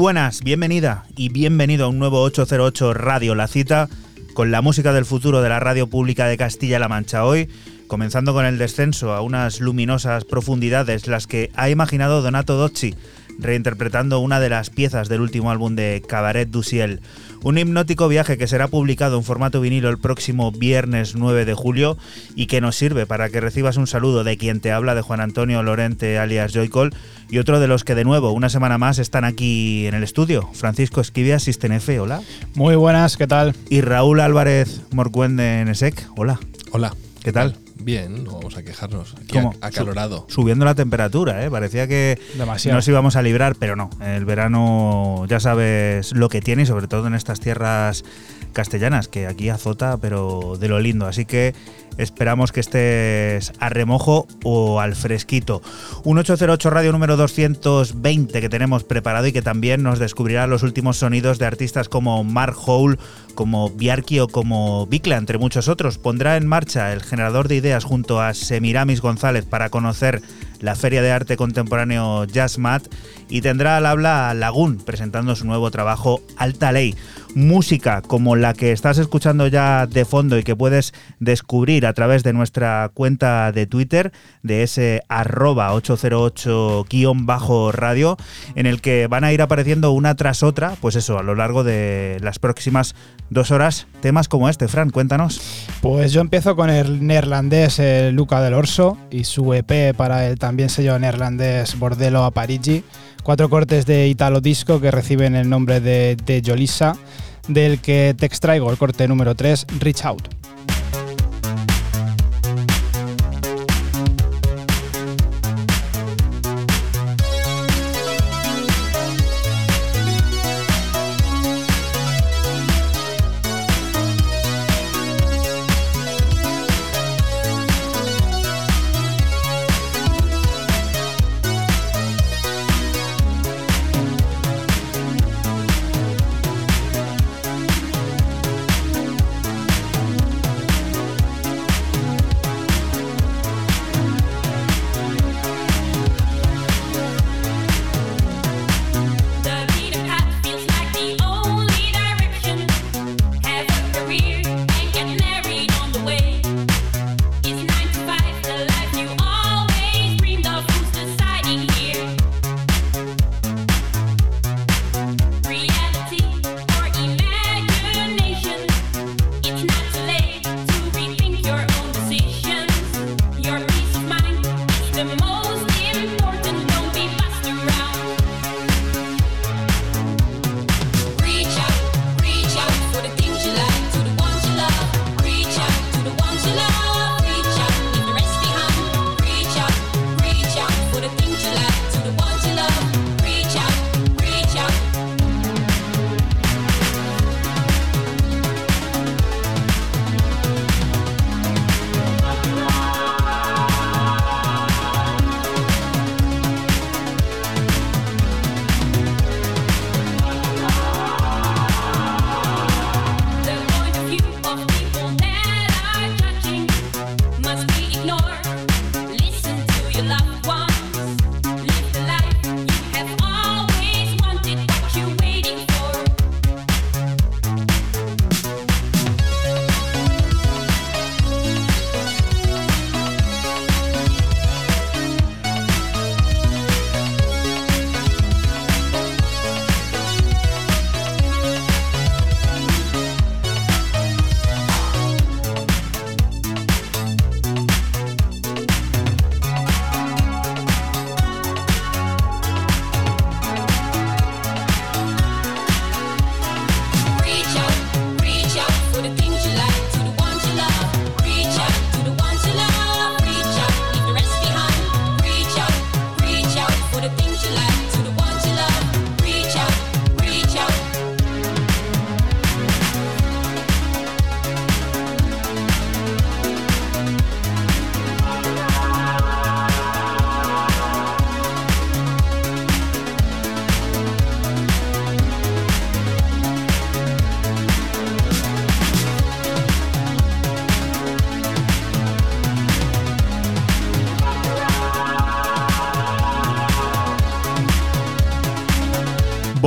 Buenas, bienvenida y bienvenido a un nuevo 808 Radio La Cita con la música del futuro de la radio pública de Castilla-La Mancha. Hoy, comenzando con el descenso a unas luminosas profundidades, las que ha imaginado Donato Docci, reinterpretando una de las piezas del último álbum de Cabaret du Ciel. Un hipnótico viaje que será publicado en formato vinilo el próximo viernes 9 de julio y que nos sirve para que recibas un saludo de quien te habla, de Juan Antonio Lorente alias Joycol, y otro de los que de nuevo, una semana más, están aquí en el estudio. Francisco Esquivia, Sistenefe, hola. Muy buenas, ¿qué tal? Y Raúl Álvarez Morcuende Nesek, hola. Hola. ¿Qué tal? Bien, no vamos a quejarnos. Aquí ¿Cómo? acalorado. Subiendo la temperatura, ¿eh? Parecía que Demasiado. nos íbamos a librar, pero no. El verano ya sabes lo que tiene y sobre todo en estas tierras castellanas, que aquí azota, pero de lo lindo. Así que esperamos que estés a remojo o al fresquito. Un 808 radio número 220 que tenemos preparado y que también nos descubrirá los últimos sonidos de artistas como Mark Hole, como Biarki o como Bicla, entre muchos otros. Pondrá en marcha el generador de ideas junto a Semiramis González para conocer la Feria de Arte Contemporáneo Jazzmat y tendrá al habla a Lagún presentando su nuevo trabajo Alta Ley. Música como la que estás escuchando ya de fondo y que puedes descubrir a través de nuestra cuenta de Twitter, de ese arroba 808-radio, en el que van a ir apareciendo una tras otra, pues eso, a lo largo de las próximas dos horas, temas como este. Fran, cuéntanos. Pues yo empiezo con el neerlandés eh, Luca del Orso y su EP para el también sello neerlandés Bordello a Parigi. Cuatro cortes de Italo Disco que reciben el nombre de, de Jolisa, del que te extraigo el corte número 3, Reach Out.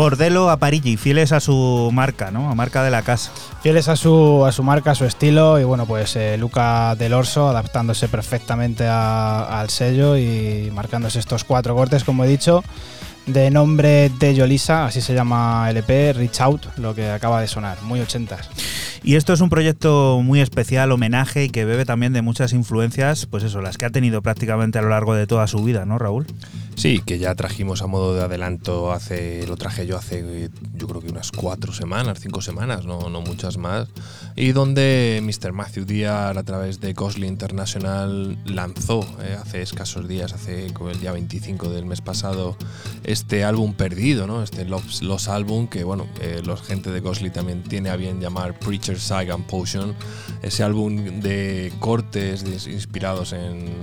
Bordello a Parigi, fieles a su marca, ¿no? A marca de la casa. Fieles a su, a su marca, a su estilo y bueno, pues eh, Luca del Orso adaptándose perfectamente a- al sello y marcándose estos cuatro cortes, como he dicho. de nombre de Yolisa, así se llama el EP, Reach Out, lo que acaba de sonar, muy ochentas. Y esto es un proyecto muy especial, homenaje y que bebe también de muchas influencias, pues eso, las que ha tenido prácticamente a lo largo de toda su vida, ¿no, Raúl? Sí, que ya trajimos a modo de adelanto hace, lo traje yo hace yo creo que unas cuatro semanas, cinco semanas, no, no muchas más, y donde Mr. Matthew Diar a través de Cosly International lanzó eh, hace escasos días, hace el día 25 del mes pasado, este álbum perdido, ¿no? Este Los, Los álbum que bueno, eh, los gente de Cosly también tiene a bien llamar Preacher and Potion, ese álbum de cortes inspirados en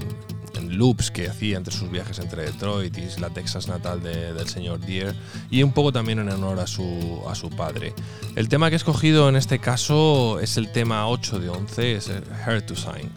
loops que hacía entre sus viajes entre Detroit y la Texas natal de- del señor Deere y un poco también en honor a su, a su padre. El tema que he escogido en este caso es el tema 8 de 11, es Hair to Sign.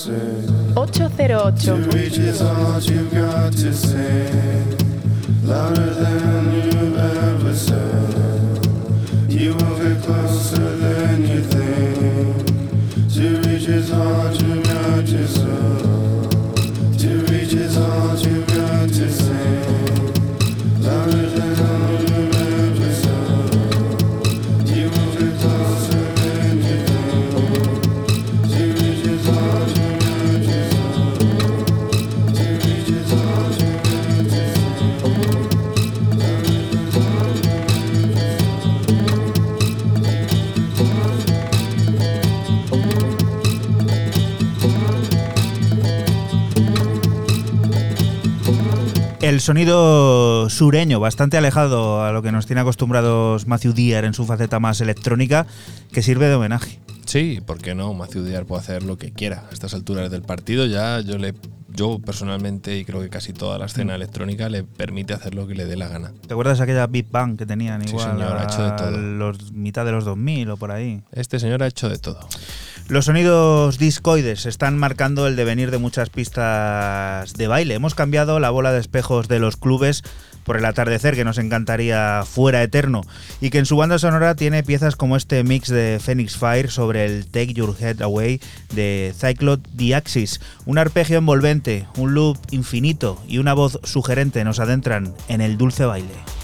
Ocho sonido sureño, bastante alejado a lo que nos tiene acostumbrados Matthew Deere en su faceta más electrónica, que sirve de homenaje. Sí, ¿por qué no? Matthew Diar puede hacer lo que quiera. A estas alturas del partido ya yo le yo personalmente y creo que casi toda la escena electrónica le permite hacer lo que le dé la gana. ¿Te acuerdas aquella Big Bang que tenían Sí, igual señor, ha hecho de todo. los mitad de los 2000 o por ahí? Este señor ha hecho de todo. Los sonidos discoides están marcando el devenir de muchas pistas de baile. Hemos cambiado la bola de espejos de los clubes por el atardecer que nos encantaría fuera eterno y que en su banda sonora tiene piezas como este mix de Phoenix Fire sobre el Take Your Head Away de Cyclot The Axis. Un arpegio envolvente, un loop infinito y una voz sugerente nos adentran en el dulce baile.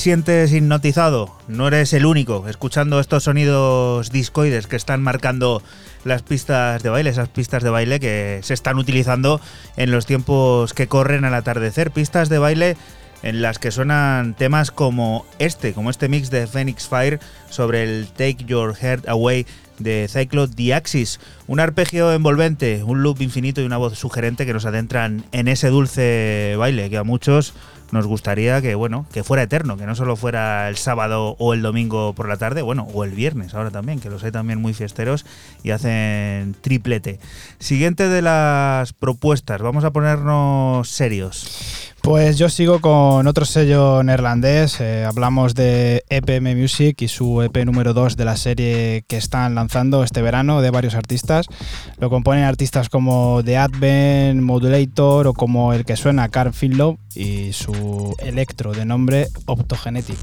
Sientes hipnotizado? No eres el único escuchando estos sonidos discoides que están marcando las pistas de baile, esas pistas de baile que se están utilizando en los tiempos que corren al atardecer, pistas de baile en las que suenan temas como este, como este mix de Phoenix Fire sobre el Take Your Heart Away de Cyclo The Axis, un arpegio envolvente, un loop infinito y una voz sugerente que nos adentran en ese dulce baile que a muchos nos gustaría que bueno, que fuera eterno, que no solo fuera el sábado o el domingo por la tarde, bueno, o el viernes ahora también, que los hay también muy fiesteros y hacen triplete. Siguiente de las propuestas, vamos a ponernos serios. Pues yo sigo con otro sello neerlandés. eh, hablamos de EPM Music y su EP número 2 de la serie que están lanzando este verano de varios artistas. Lo componen artistas como The Advent, Modulator o como el que suena Carl Finlow y su electro de nombre Optogenetic.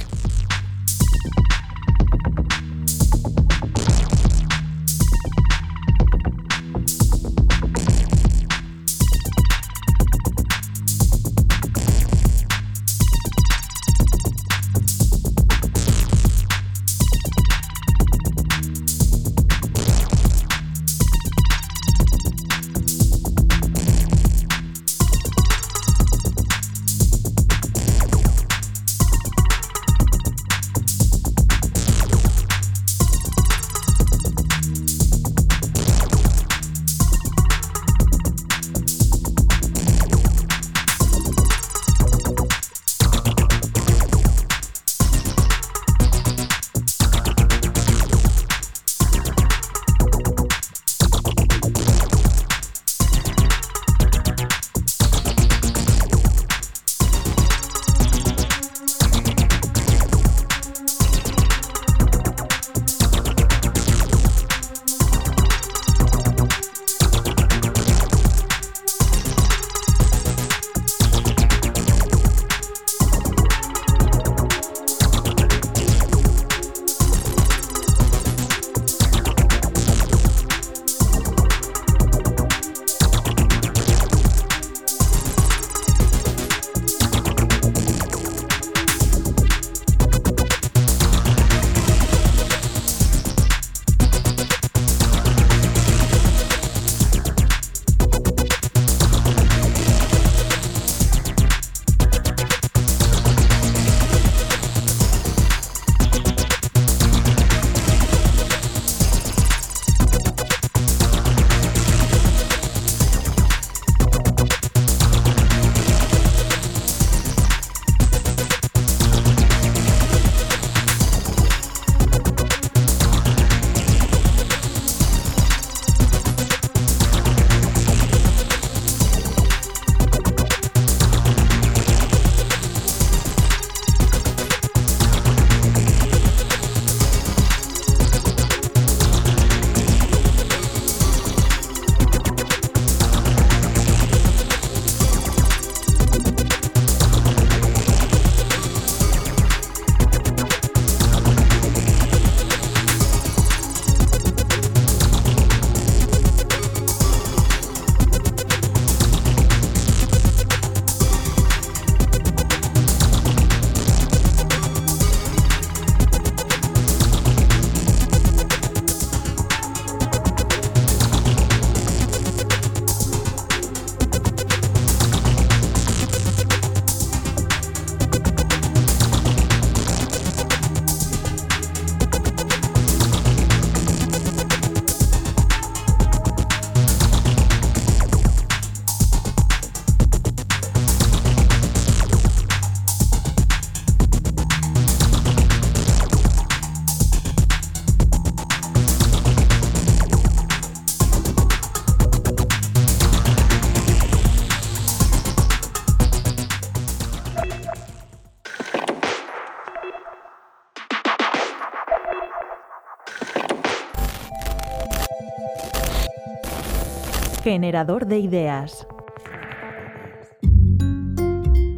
Generador de ideas.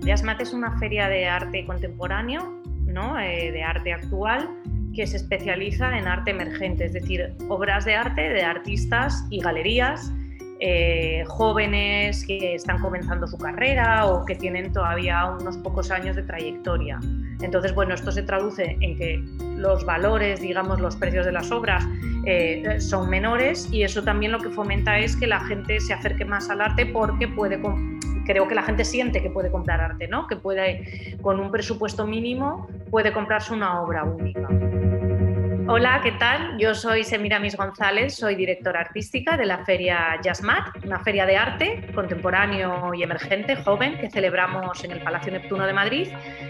Yasmat es una feria de arte contemporáneo, ¿no? Eh, de arte actual, que se especializa en arte emergente, es decir, obras de arte de artistas y galerías eh, jóvenes que están comenzando su carrera o que tienen todavía unos pocos años de trayectoria. Entonces, bueno, esto se traduce en que los valores, digamos, los precios de las obras eh, son menores y eso también lo que fomenta es que la gente se acerque más al arte porque puede creo que la gente siente que puede comprar arte, ¿no? Que puede, con un presupuesto mínimo, puede comprarse una obra única. Hola, ¿qué tal? Yo soy Semiramis González, soy directora artística de la feria Jazzmat, una feria de arte contemporáneo y emergente, joven, que celebramos en el Palacio Neptuno de Madrid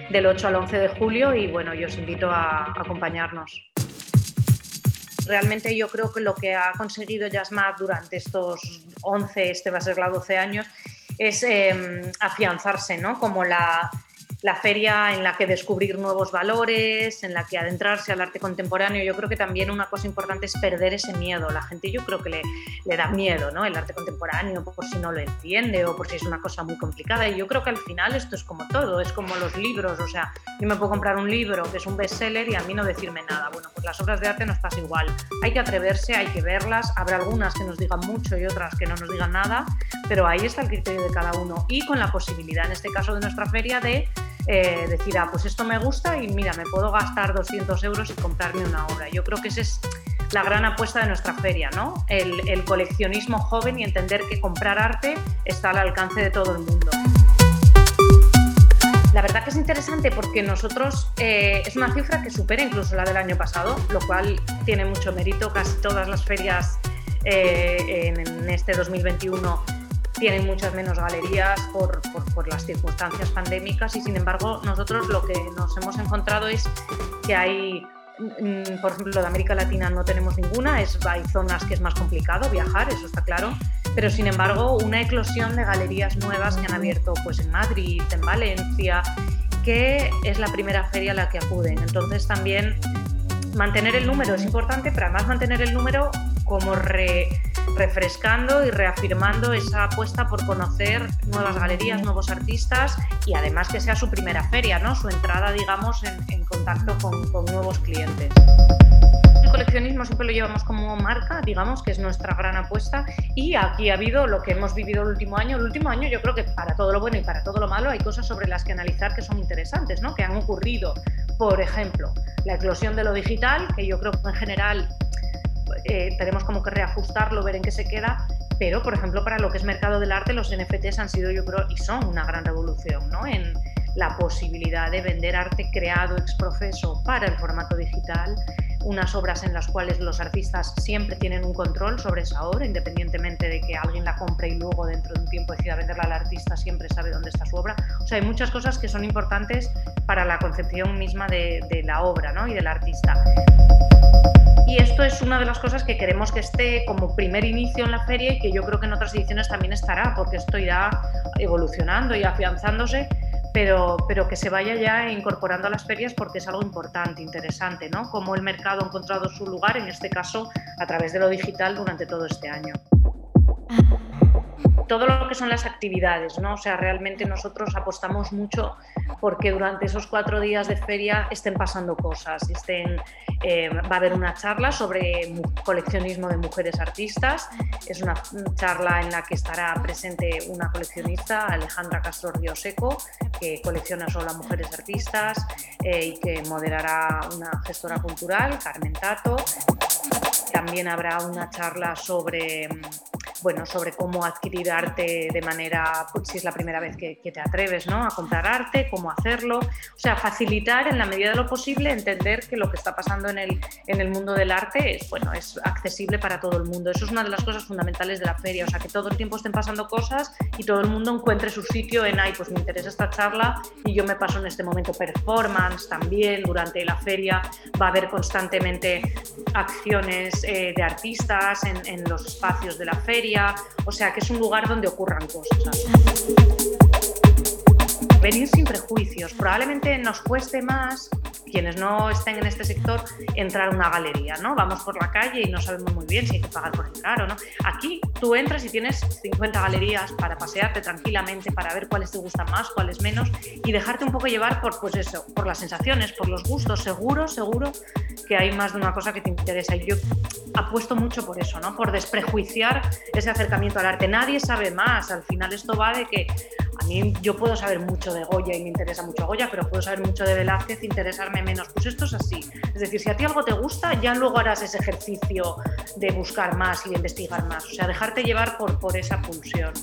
del 8 al 11 de julio y bueno, yo os invito a acompañarnos. Realmente yo creo que lo que ha conseguido Jazzmat durante estos 11, este va a ser la 12 años, es eh, afianzarse ¿no? como la, la feria en la que descubrir nuevos valores, en la que adentrarse al arte contemporáneo. Yo creo que también una cosa importante es perder ese miedo. La gente yo creo que le, le da miedo, ¿no? El arte contemporáneo, por si no lo entiende o por si es una cosa muy complicada. Y yo creo que al final esto es como todo, es como los libros. O sea, yo me puedo comprar un libro que es un bestseller y a mí no decirme nada. Bueno, pues las obras de arte nos pasa igual. Hay que atreverse, hay que verlas. Habrá algunas que nos digan mucho y otras que no nos digan nada, pero ahí está el criterio de cada uno. Y con la posibilidad, en este caso de nuestra feria, de eh, decir, ah, pues esto me gusta y mira, me puedo gastar 200 euros y comprarme una obra. Yo creo que esa es la gran apuesta de nuestra feria, ¿no? El, coleccionismo joven y entender que comprar arte está al alcance de todo el mundo. La verdad que es interesante porque nosotros eh, es una cifra que supera incluso la del año pasado, lo cual tiene mucho mérito. Casi todas las ferias eh, en este 2021 tienen muchas menos galerías por, por, por, las circunstancias pandémicas y sin embargo nosotros lo que nos hemos encontrado es que hay, mm, por ejemplo, de América Latina no tenemos ninguna, es, hay zonas que es más complicado viajar, eso está claro, pero sin embargo una eclosión de galerías nuevas que han abierto pues, en Madrid, en Valencia, que es la primera feria a la que acuden. Entonces también mantener el número es importante, pero además mantener el número como re, refrescando y reafirmando esa apuesta por conocer nuevas galerías, nuevos artistas y además que sea su primera feria, ¿no? su entrada, digamos, en, contacto con, con nuevos clientes. El coleccionismo siempre lo llevamos como marca, digamos, que es nuestra gran apuesta. Y aquí ha habido lo que hemos vivido el último año. El último año yo creo que para todo lo bueno y para todo lo malo hay cosas sobre las que analizar que son interesantes, ¿no? que han ocurrido. Por ejemplo, la eclosión de lo digital, que yo creo que en general eh, tenemos como que reajustarlo, ver en qué se queda, pero por ejemplo para lo que es mercado del arte los NFTs han sido yo creo y son una gran revolución ¿no? en la posibilidad de vender arte creado ex profeso para el formato digital, unas obras en las cuales los artistas siempre tienen un control sobre esa obra, independientemente de que alguien la compre y luego dentro de un tiempo decida venderla al artista, siempre sabe dónde está su obra. O sea, hay muchas cosas que son importantes para la concepción misma de, de la obra ¿no? y del artista. Y esto es una de las cosas que queremos que esté como primer inicio en la feria y que yo creo que en otras ediciones también estará, porque esto irá evolucionando y afianzándose, pero, pero que se vaya ya incorporando a las ferias porque es algo importante, interesante, ¿no? Cómo el mercado ha encontrado su lugar, en este caso a través de lo digital durante todo este año todo lo que son las actividades, ¿no? O sea, realmente nosotros apostamos mucho porque durante esos cuatro días de feria estén pasando cosas, estén, eh, va a haber una charla sobre coleccionismo de mujeres artistas, es una charla en la que estará presente una coleccionista, Alejandra Castro Río Seco, que colecciona solo a mujeres artistas eh, y que moderará una gestora cultural, Carmen Tato. También habrá una charla sobre bueno, sobre cómo adquirir arte de manera, pues, si es la primera vez que, que, te atreves ¿no? a comprar arte, cómo hacerlo. O sea, facilitar en la medida de lo posible entender que lo que está pasando en el, en el mundo del arte es, bueno, es accesible para todo el mundo. Eso es una de las cosas fundamentales de la feria. O sea, que todo el tiempo estén pasando cosas y todo el mundo encuentre su sitio en, ay, pues me interesa esta charla y yo me paso en este momento performance también. Durante la feria va a haber constantemente acciones eh, de artistas en, en los espacios de la feria o sea que es un lugar donde ocurran cosas. Venir sin prejuicios. Probablemente nos cueste más, quienes no estén en este sector, entrar a una galería, ¿no? Vamos por la calle y no sabemos muy bien si hay que pagar por entrar o no. Aquí tú entras y tienes 50 galerías para pasearte tranquilamente, para ver cuáles te gustan más, cuáles menos y dejarte un poco llevar por, pues eso, por las sensaciones, por los gustos. Seguro, seguro que hay más de una cosa que te interesa. Y yo apuesto mucho por eso, ¿no? Por desprejuiciar ese acercamiento al arte. Nadie sabe más. Al final esto va de que a mí yo puedo saber mucho de Goya y me interesa mucho Goya, pero puedo saber mucho de Velázquez e interesarme menos. Pues esto es así. Es decir, si a ti algo te gusta, ya luego harás ese ejercicio de buscar más y de investigar más. O sea, dejarte llevar por, por esa pulsión.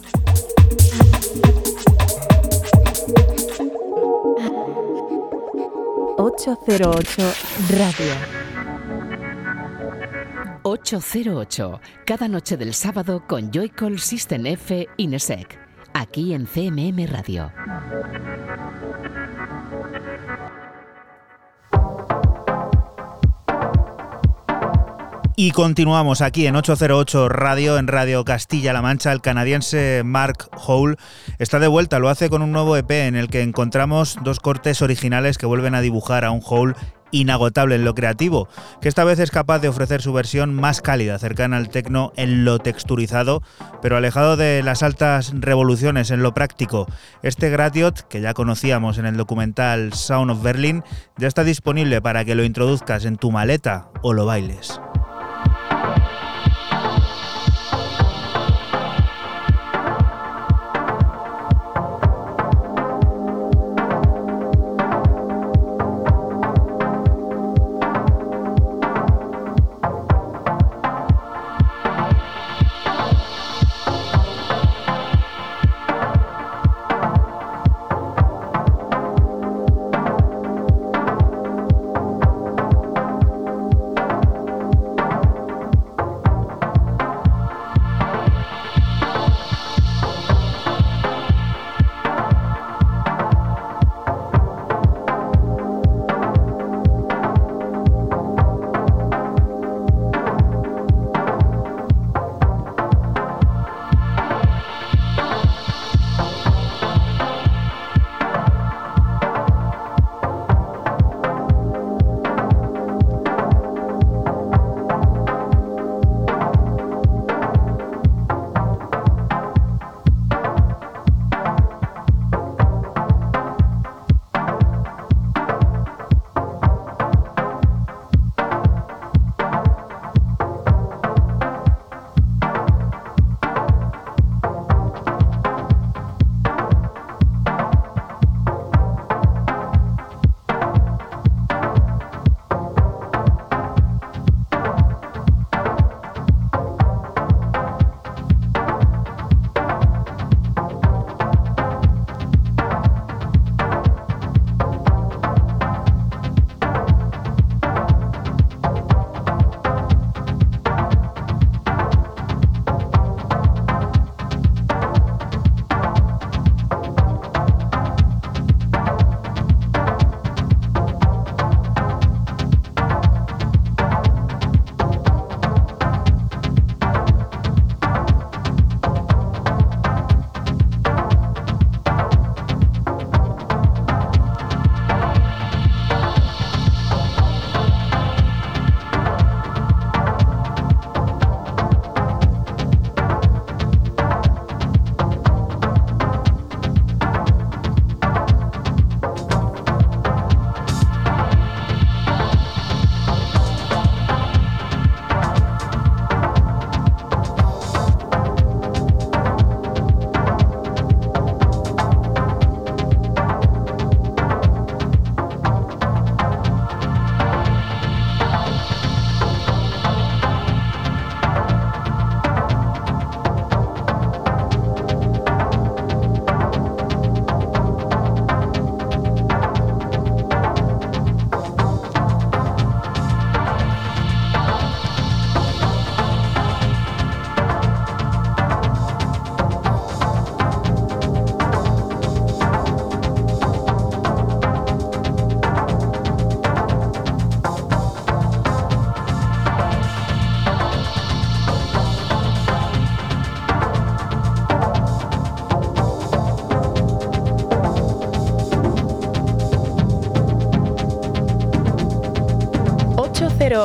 ...808 Radio. 808, cada noche del sábado con Joycall System F Inesec, aquí en CMM Radio. Y continuamos aquí en 808 Radio, en Radio Castilla-La Mancha. El canadiense Mark Hole está de vuelta, lo hace con un nuevo EP en el que encontramos dos cortes originales que vuelven a dibujar a un Hole inagotable en lo creativo, que esta vez es capaz de ofrecer su versión más cálida, cercana al tecno en lo texturizado, pero alejado de las altas revoluciones en lo práctico. Este Gratiot, que ya conocíamos en el documental Sound of Berlin, ya está disponible para que lo introduzcas en tu maleta o lo bailes.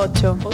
808.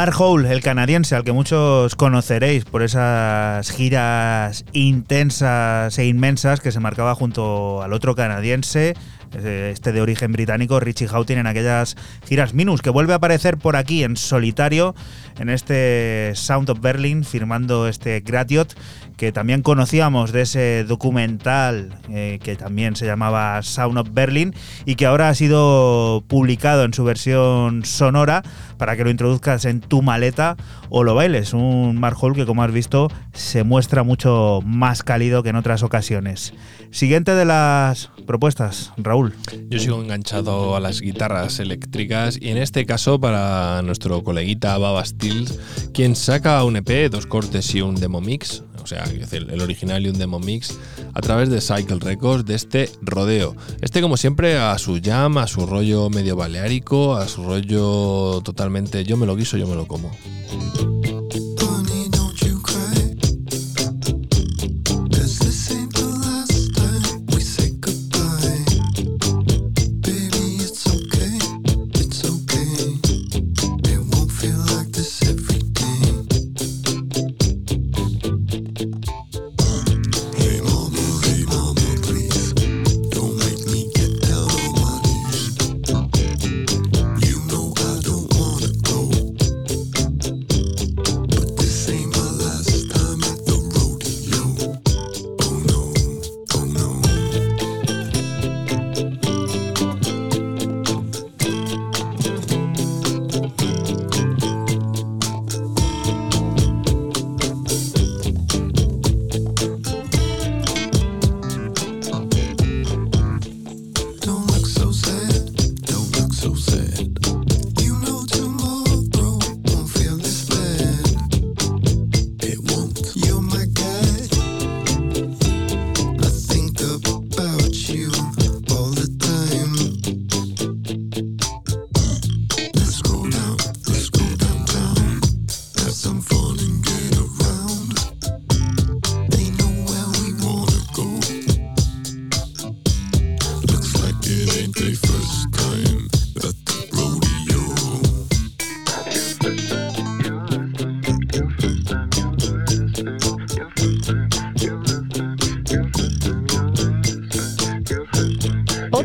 Mark Hole, el canadiense, al que muchos conoceréis por esas giras intensas e inmensas que se marcaba junto al otro canadiense, eh, este de origen británico, Richie Houghton, en aquellas giras Minus, que vuelve a aparecer por aquí en solitario, en este Sound of Berlin, firmando este Gratiot, que también conocíamos de ese documental eh, que también se llamaba Sound of Berlin y que ahora ha sido publicado en su versión sonora para que lo introduzcas en tu maleta o lo bailes. Un Mark que, como has visto, se muestra mucho más cálido que en otras ocasiones. Siguiente de las propuestas, Raúl. Yo sigo enganchado a las guitarras eléctricas y en este caso para nuestro coleguita Baba Stills, quien saca un EP, dos cortes y un demo mix, o sea, el original y un demo mix, a través de Cycle Records de este rodeo. Este, como siempre, a su jam, a su rollo medio baleárico, a su rollo totalmente yo me lo guiso, yo me lo como.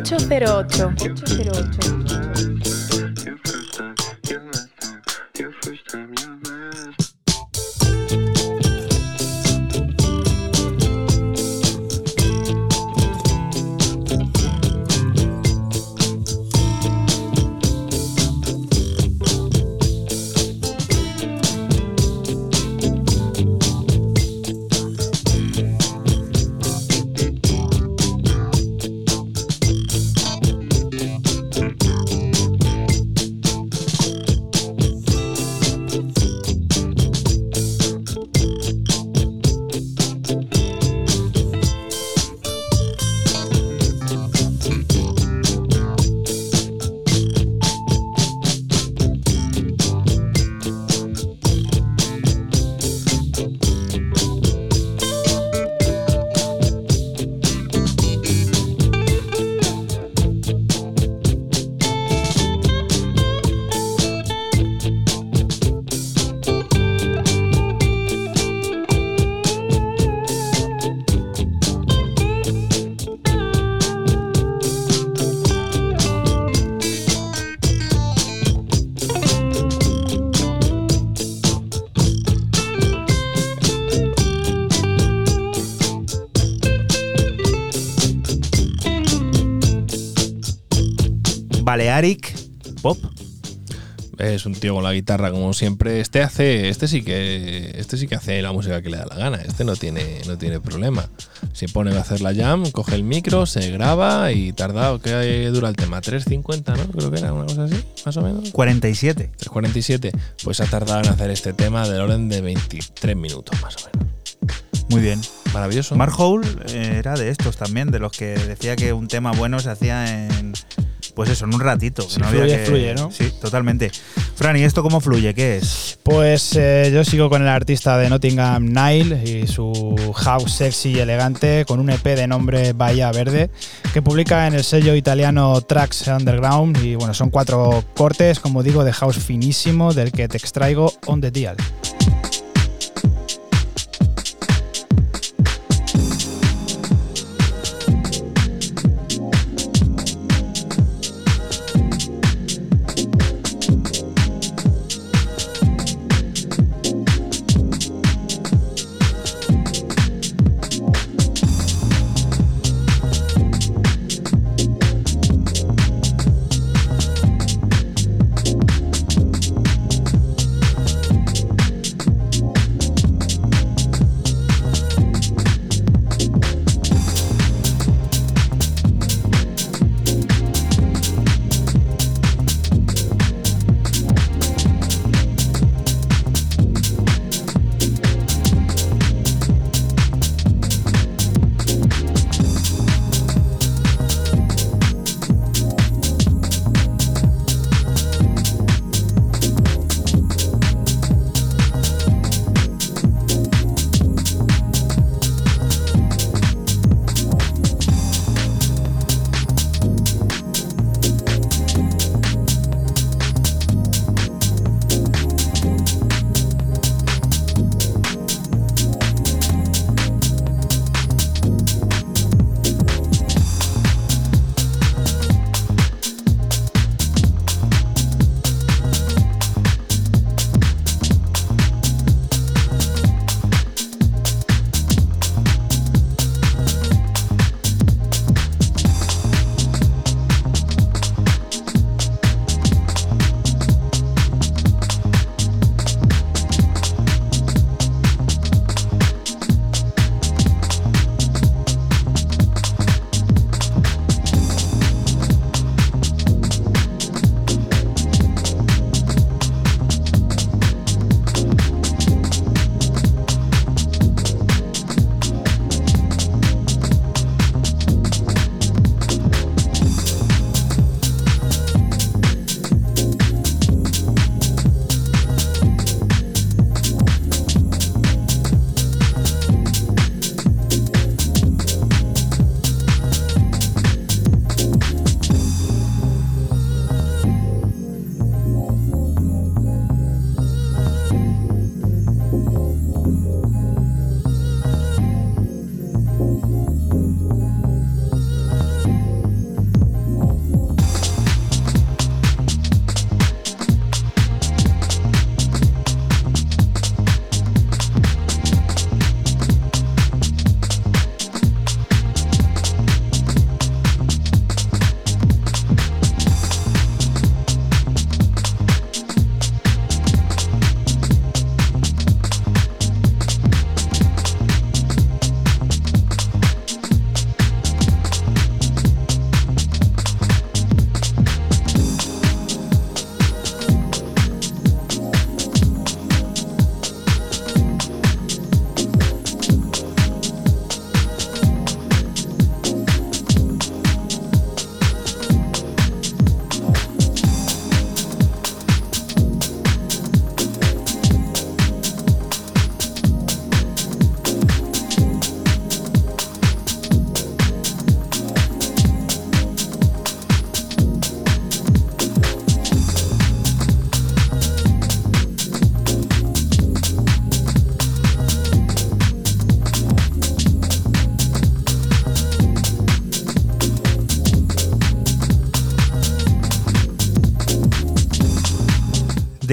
808. 808. Balearic Pop. Es un tío con la guitarra como siempre. Este hace, este sí que, este sí que hace la música que le da la gana. Este no tiene, no tiene problema. Se pone a hacer la jam, coge el micro, se graba y tarda, ¿qué dura el tema? 3.50, ¿no? Creo que era una cosa así, más o menos. 47. 3.47. Pues ha tardado en hacer este tema del orden de 23 minutos, más o menos. Muy bien. Maravilloso. Mark Hole eh, era de estos también, de los que decía que un tema bueno se hacía en. Pues eso, en un ratito. que Si no fluye, que- fluye, ¿no? Sí, totalmente. Fran, ¿y esto cómo fluye? ¿Qué es? Pues eh, yo sigo con el artista de Nottingham Nile y su house sexy y elegante con un EP de nombre Bahía Verde que publica en el sello italiano Tracks Underground y bueno, son cuatro cortes, como digo, de house finísimo del que te extraigo On The Dial.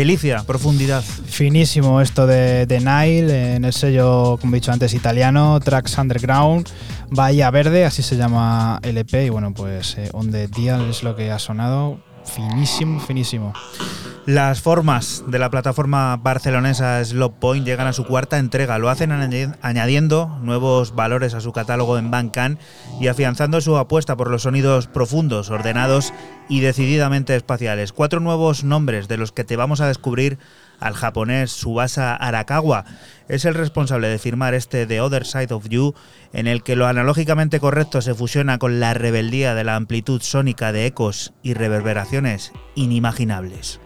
Delicia, profundidad. Finísimo esto de, de Nile en el sello, como he dicho antes, italiano, Tracks Underground, Bahía Verde, así se llama el EP. Y bueno, pues eh, On The Dial es lo que ha sonado. finísimo, finísimo. Las formas de la plataforma barcelonesa Slop Point llegan a su cuarta entrega. Lo hacen añadi- añadiendo nuevos valores a su catálogo en Bandcamp y afianzando su apuesta por los sonidos profundos, ordenados y decididamente espaciales. Cuatro nuevos nombres de los que te vamos a descubrir al japonés Subasa Arakawa. Es el responsable de firmar este The Other Side of You, en el que lo analógicamente correcto se fusiona con la rebeldía de la amplitud sónica de ecos y reverberaciones inimaginables.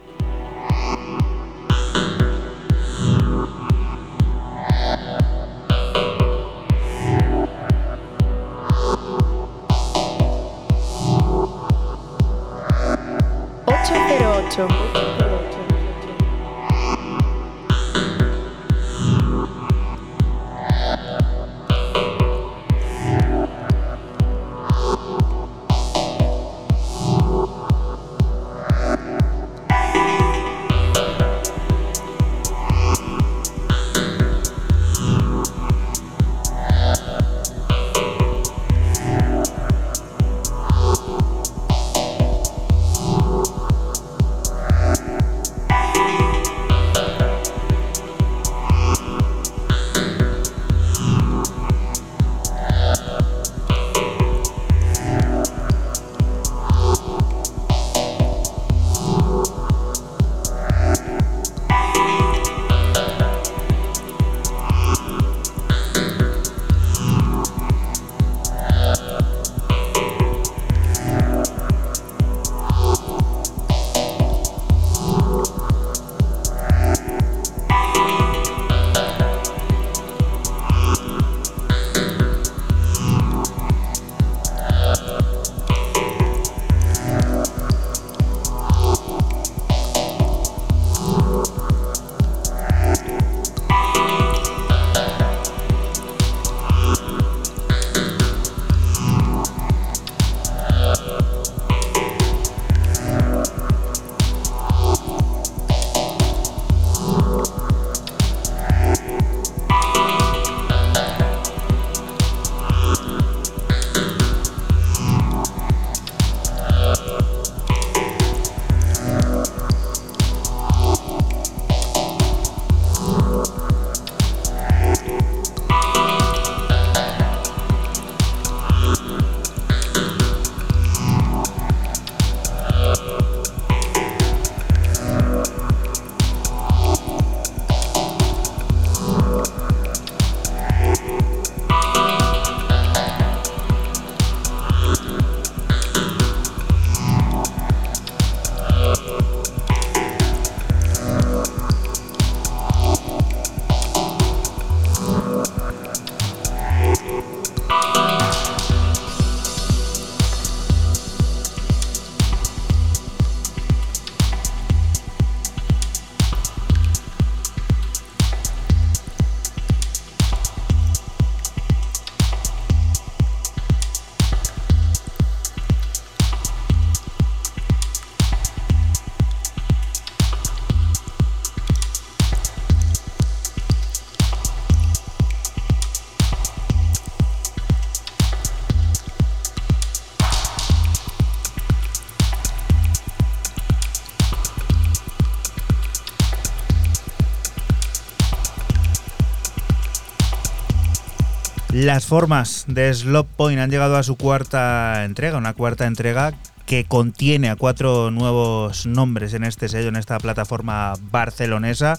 Las formas de Slop Point han llegado a su cuarta entrega, una cuarta entrega que contiene a cuatro nuevos nombres en este sello, en esta plataforma barcelonesa.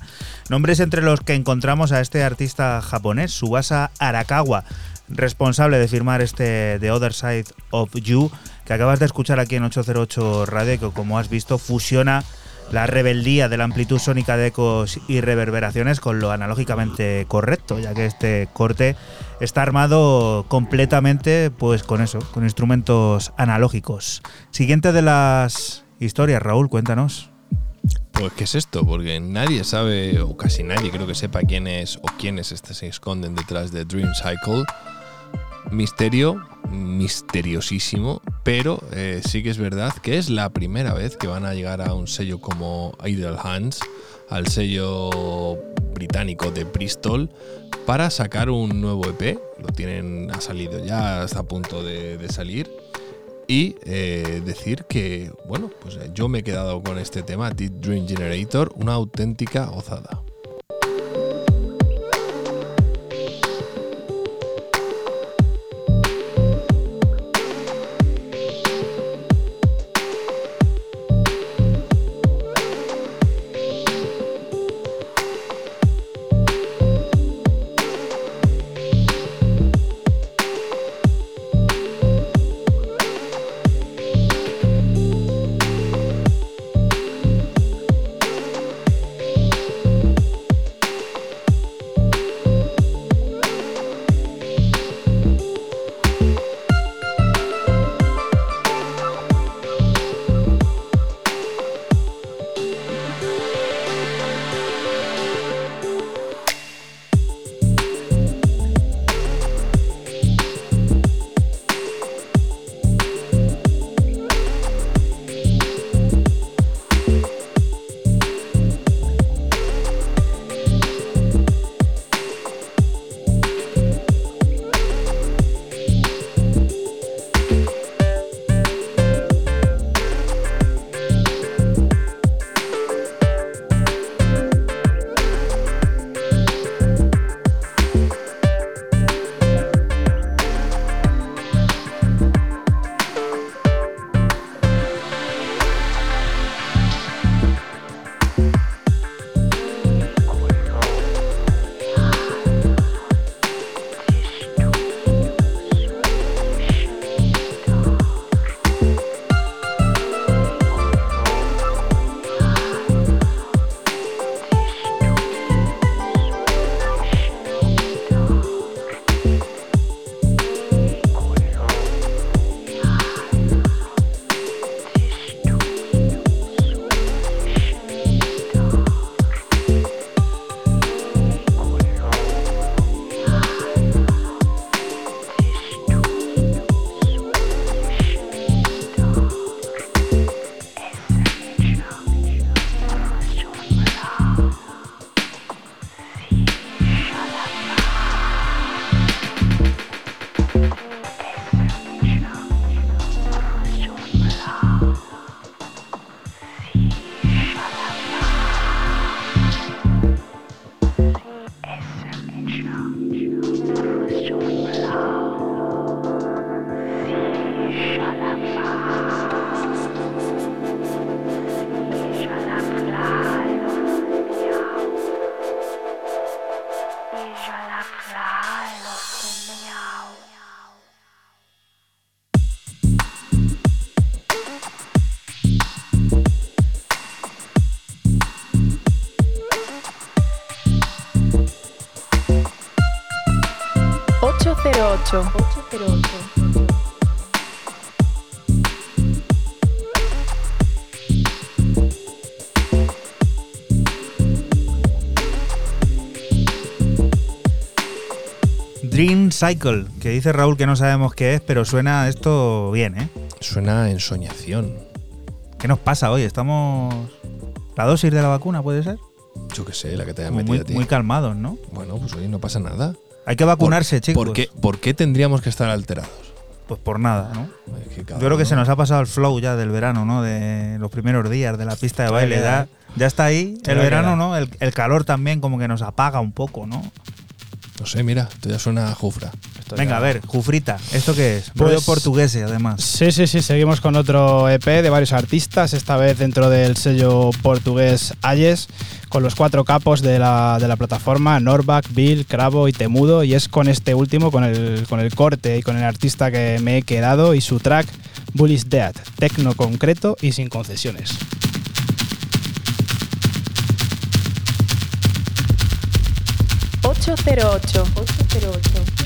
Nombres entre los que encontramos a este artista japonés, Subasa Arakawa, responsable de firmar este The Other Side of You, que acabas de escuchar aquí en 808 Radio, que como has visto fusiona la rebeldía de la amplitud sónica de ecos y reverberaciones con lo analógicamente correcto, ya que este corte está armado completamente pues con eso, con instrumentos analógicos. Siguiente de las historias, Raúl, cuéntanos. Pues, ¿qué es esto? Porque nadie sabe, o casi nadie creo que sepa quién es o quiénes se esconden detrás de Dream Cycle. Misterio, misteriosísimo, pero eh, sí que es verdad que es la primera vez que van a llegar a un sello como Idle Hands, al sello británico de Bristol, para sacar un nuevo EP. Lo tienen, ha salido ya, está a punto de, salir. Y eh, decir que, bueno, pues yo me he quedado con este tema, Deep Dream Generator, una auténtica gozada. 808. Dream Cycle, que dice Raúl que no sabemos qué es, pero suena esto bien, ¿eh? Suena a ensoñación. ¿Qué nos pasa hoy? ¿Estamos. ¿La dosis de la vacuna puede ser? Yo qué sé, la que te hayan metido muy, a ti. muy calmados, ¿no? Bueno, pues hoy no pasa nada. Hay que vacunarse, ¿Por- chicos. ¿por qué, ¿Por qué tendríamos que estar alterados? Pues por nada, ¿no? Es que cada Yo creo que uno- se nos ha pasado el flow ya del verano, ¿no? De los primeros días de la pista de baile. Ya, ya está ahí el verano. ¿no? El, el calor también como que nos apaga un poco, ¿no? No sé, mira, esto ya suena a jufra. Esto Venga, ya- a ver, Jufrita, ¿esto qué es? Pues- Rollo portugués, además. Sí, sí, sí, seguimos con otro EP de varios artistas, esta vez dentro del sello portugués Ayes, con los cuatro capos de la, de la plataforma, Norback, Bill, Cravo y Temudo, y es con este último, con el, con el corte y con el artista que me he quedado y su track Bullish Dead, tecno concreto y sin concesiones. ocho 808. 808. 808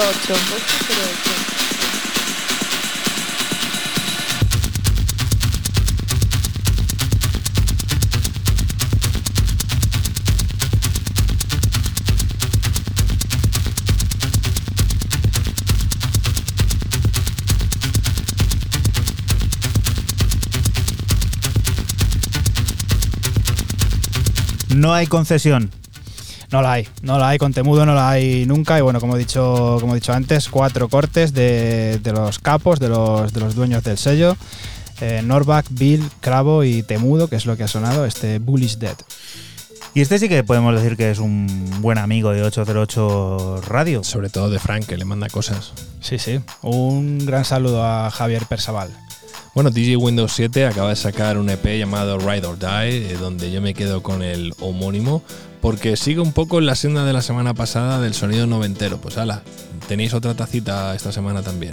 808. 808. No hay concesión. No la hay, no la hay, con Temudo no la hay nunca. Y bueno, como he dicho, como he dicho antes, cuatro cortes de, de los capos, de los, de los dueños del sello. Eh, Norback, Bill, Cravo y Temudo, que es lo que ha sonado, este Bullish Dead. Y este sí que podemos decir que es un buen amigo de 808 Radio. Sobre todo de Frank, que le manda cosas. Sí, sí. Un gran saludo a Javier Persaval. Bueno, DJ Windows 7 acaba de sacar un EP llamado Ride or Die, eh, donde yo me quedo con el homónimo, porque sigue un poco en la senda de la semana pasada del sonido noventero. Pues ala, tenéis otra tacita esta semana también.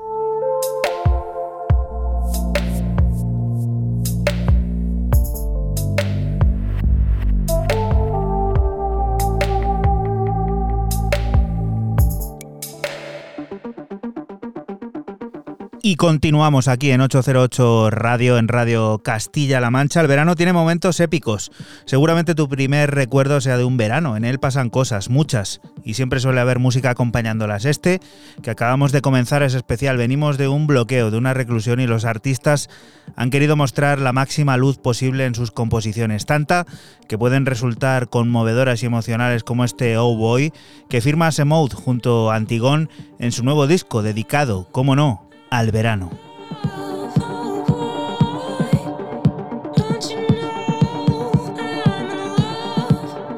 Y continuamos aquí en 808 Radio, en Radio Castilla-La Mancha. El verano tiene momentos épicos. Seguramente tu primer recuerdo sea de un verano. En él pasan cosas, muchas, y siempre suele haber música acompañándolas. Este, que acabamos de comenzar, es especial. Venimos de un bloqueo, de una reclusión, y los artistas han querido mostrar la máxima luz posible en sus composiciones. Tanta que pueden resultar conmovedoras y emocionales como este Oh Boy, que firma Semout junto a Antigón en su nuevo disco dedicado, cómo no, al verano.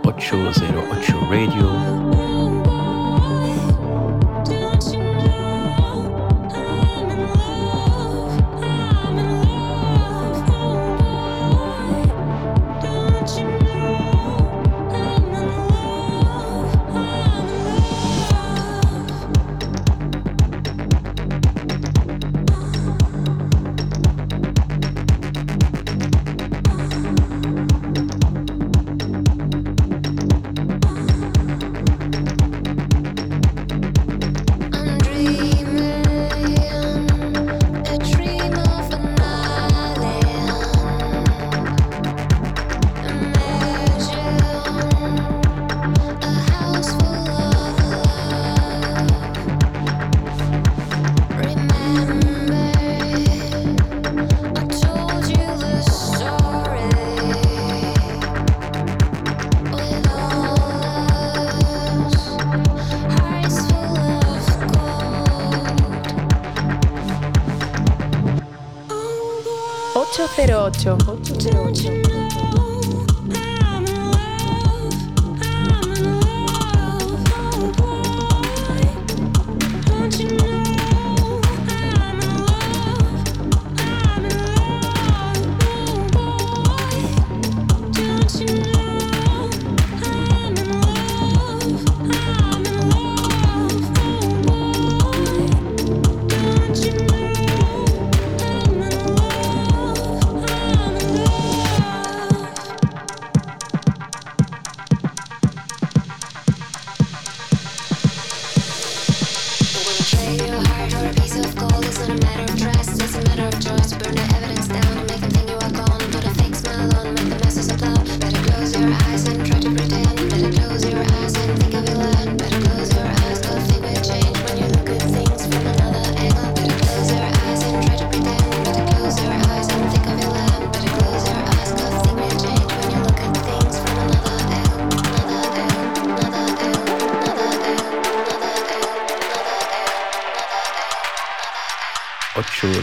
808 Radio.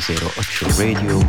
008 Radio.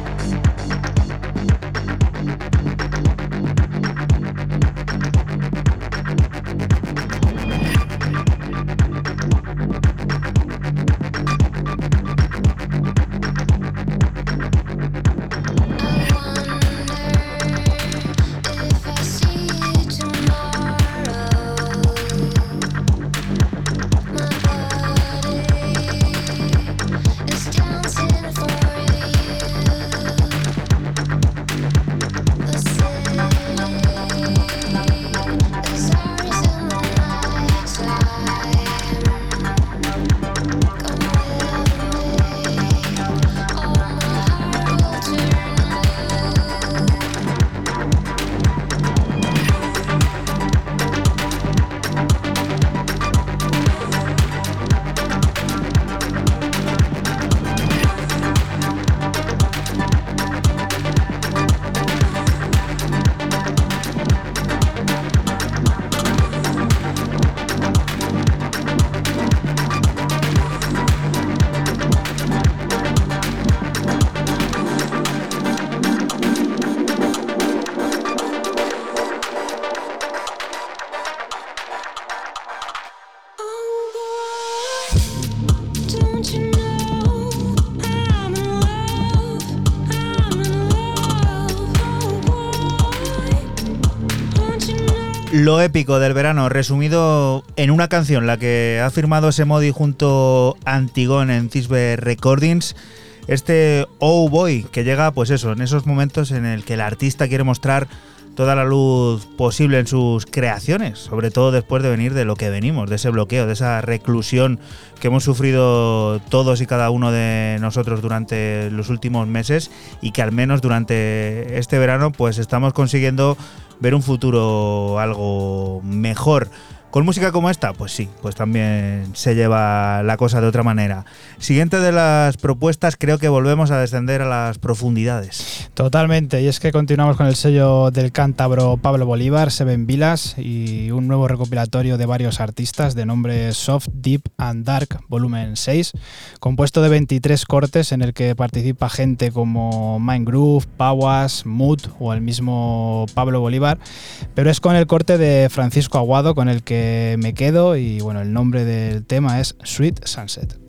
Lo épico del verano, resumido en una canción, la que ha firmado ese Modi junto a Antigón en Cisbe Recordings. Este Oh Boy, que llega, pues eso, en esos momentos en el que el artista quiere mostrar toda la luz posible en sus creaciones, sobre todo después de venir de lo que venimos, de ese bloqueo, de esa reclusión que hemos sufrido todos y cada uno de nosotros durante los últimos meses y que al menos durante este verano pues estamos consiguiendo ver un futuro algo mejor. Con música como esta, pues sí, pues también se lleva la cosa de otra manera. Siguiente de las propuestas, creo que volvemos a descender a las profundidades. Totalmente, y es que continuamos con el sello del cántabro Pablo Bolívar, Seven Vilas, y un nuevo recopilatorio de varios artistas de nombre Soft, Deep and Dark, volumen 6, compuesto de 23 cortes en el que participa gente como Mind Groove, Pawas, Mood o el mismo Pablo Bolívar, pero es con el corte de Francisco Aguado con el que me quedo y bueno, el nombre del tema es Sweet Sunset.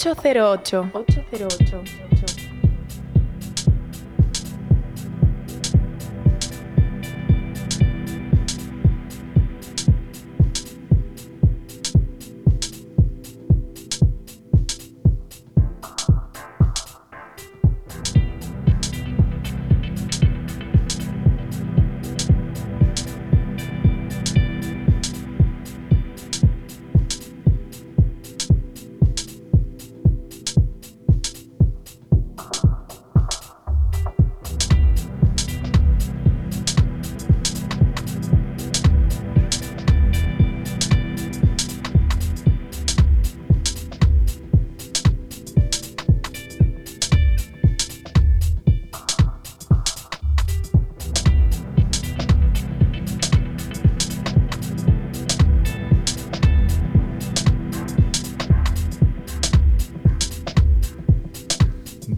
808. 808.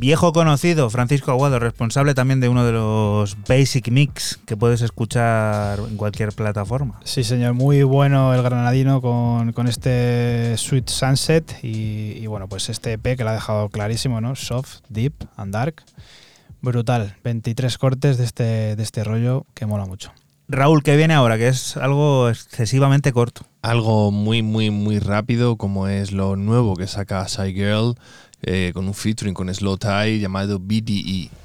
viejo conocido, Francisco Aguado, responsable también de uno de los Basic Mix que puedes escuchar en cualquier plataforma. Sí, señor, muy bueno el granadino con, con este Sweet Sunset y, bueno, pues este EP que lo ha dejado clarísimo, ¿no? Soft, Deep and Dark. Brutal, 23 cortes de este, de este rollo que mola mucho. Raúl, ¿qué viene ahora? Que es algo excesivamente corto. Algo muy, muy, muy rápido, como es lo nuevo que saca Girl eh, con un featuring con Slow Tie llamado BDE.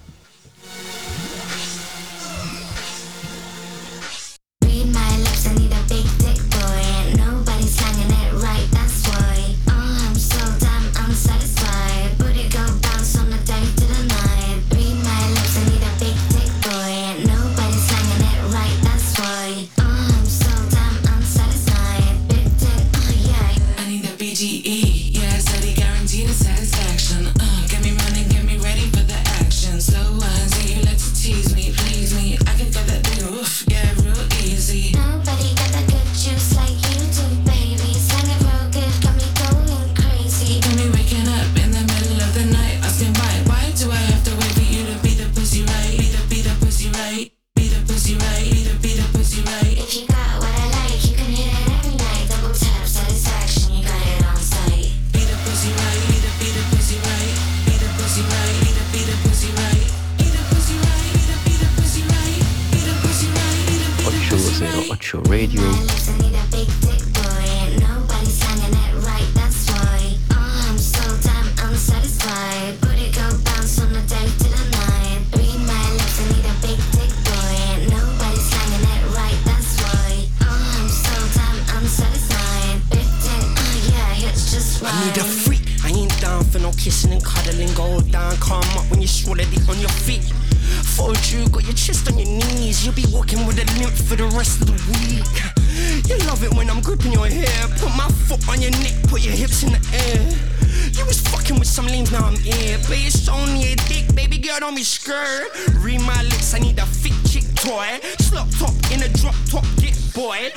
on me skirt. Read my lips, I need a fit chick toy. Slop top in a drop top, get boy.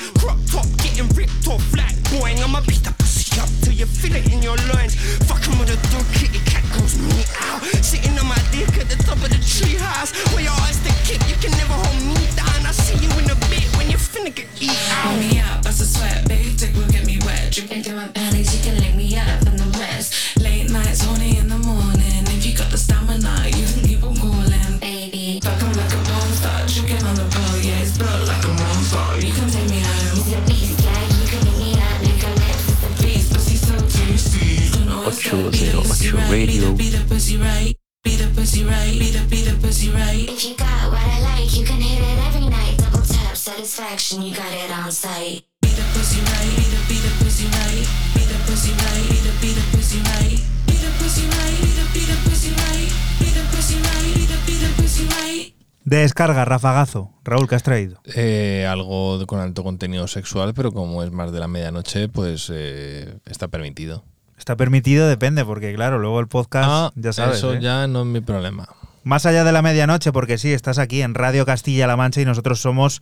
descarga, rafagazo, Raúl, que has traído? Eh, algo con alto contenido sexual, pero como es más de la medianoche, pues eh, está permitido. Está permitido, depende, porque claro, luego el podcast, ah, ya sabes. Eso ¿eh? ya no es mi problema. Más allá de la medianoche, porque sí, estás aquí en Radio Castilla-La Mancha y nosotros somos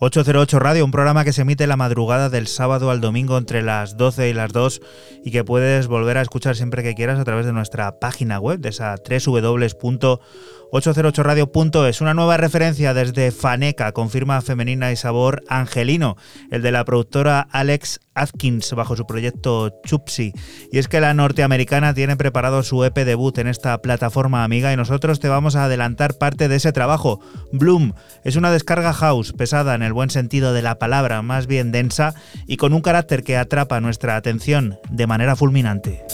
808 Radio, un programa que se emite la madrugada del sábado al domingo entre las 12 y las 2 y que puedes volver a escuchar siempre que quieras a través de nuestra página web, de esa www www.808radio.es. Una nueva referencia desde Faneca, confirma femenina y sabor angelino, el de la productora Alex Atkins bajo su proyecto Chupsi. Y es que la norteamericana tiene preparado su EP debut en esta plataforma amiga y nosotros te vamos a adelantar parte de ese trabajo. Bloom es una descarga house pesada en el buen sentido de la palabra, más bien densa y con un carácter que atrapa nuestra atención de manera fulminante.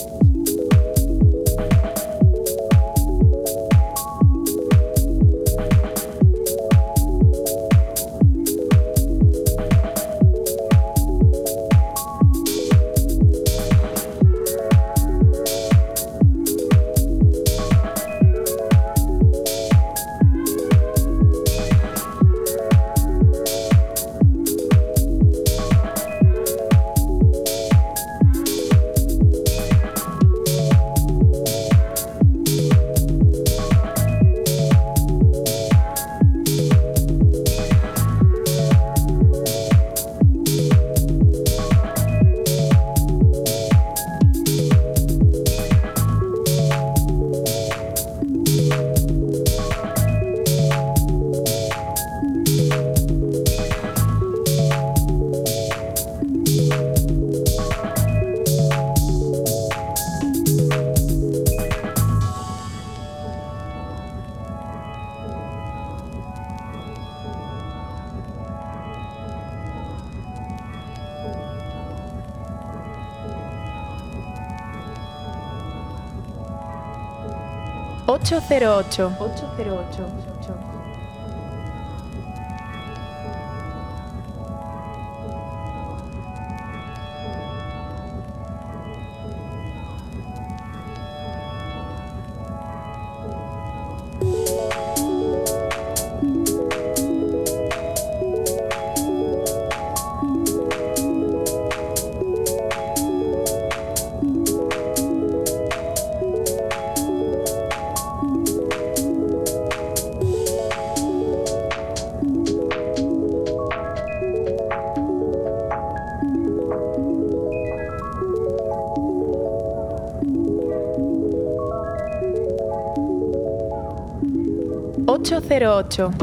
808. 808. Cero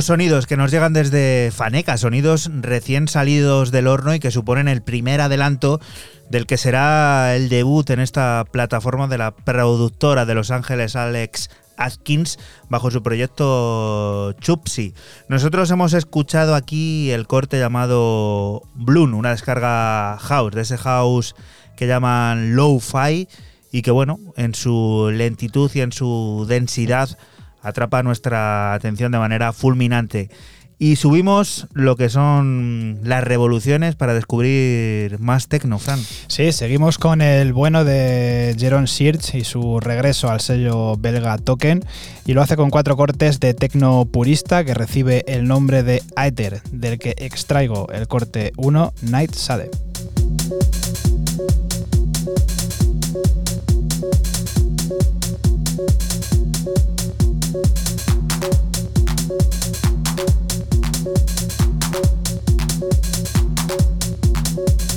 Sonidos que nos llegan desde Faneca, sonidos recién salidos del horno y que suponen el primer adelanto del que será el debut en esta plataforma de la productora de Los Ángeles, Alex Atkins, bajo su proyecto Chupsi. Nosotros hemos escuchado aquí el corte llamado Bloom, una descarga house, de ese house que llaman low-fi y que bueno, en su lentitud y en su densidad atrapa nuestra atención de manera fulminante. Y subimos lo que son las revoluciones para descubrir más techno, Fran. Sí, seguimos con el bueno de Jeron Sirch y su regreso al sello belga Token. Y lo hace con cuatro cortes de techno purista que recibe el nombre de Aether, del que extraigo el corte 1, Night Sade. Thank you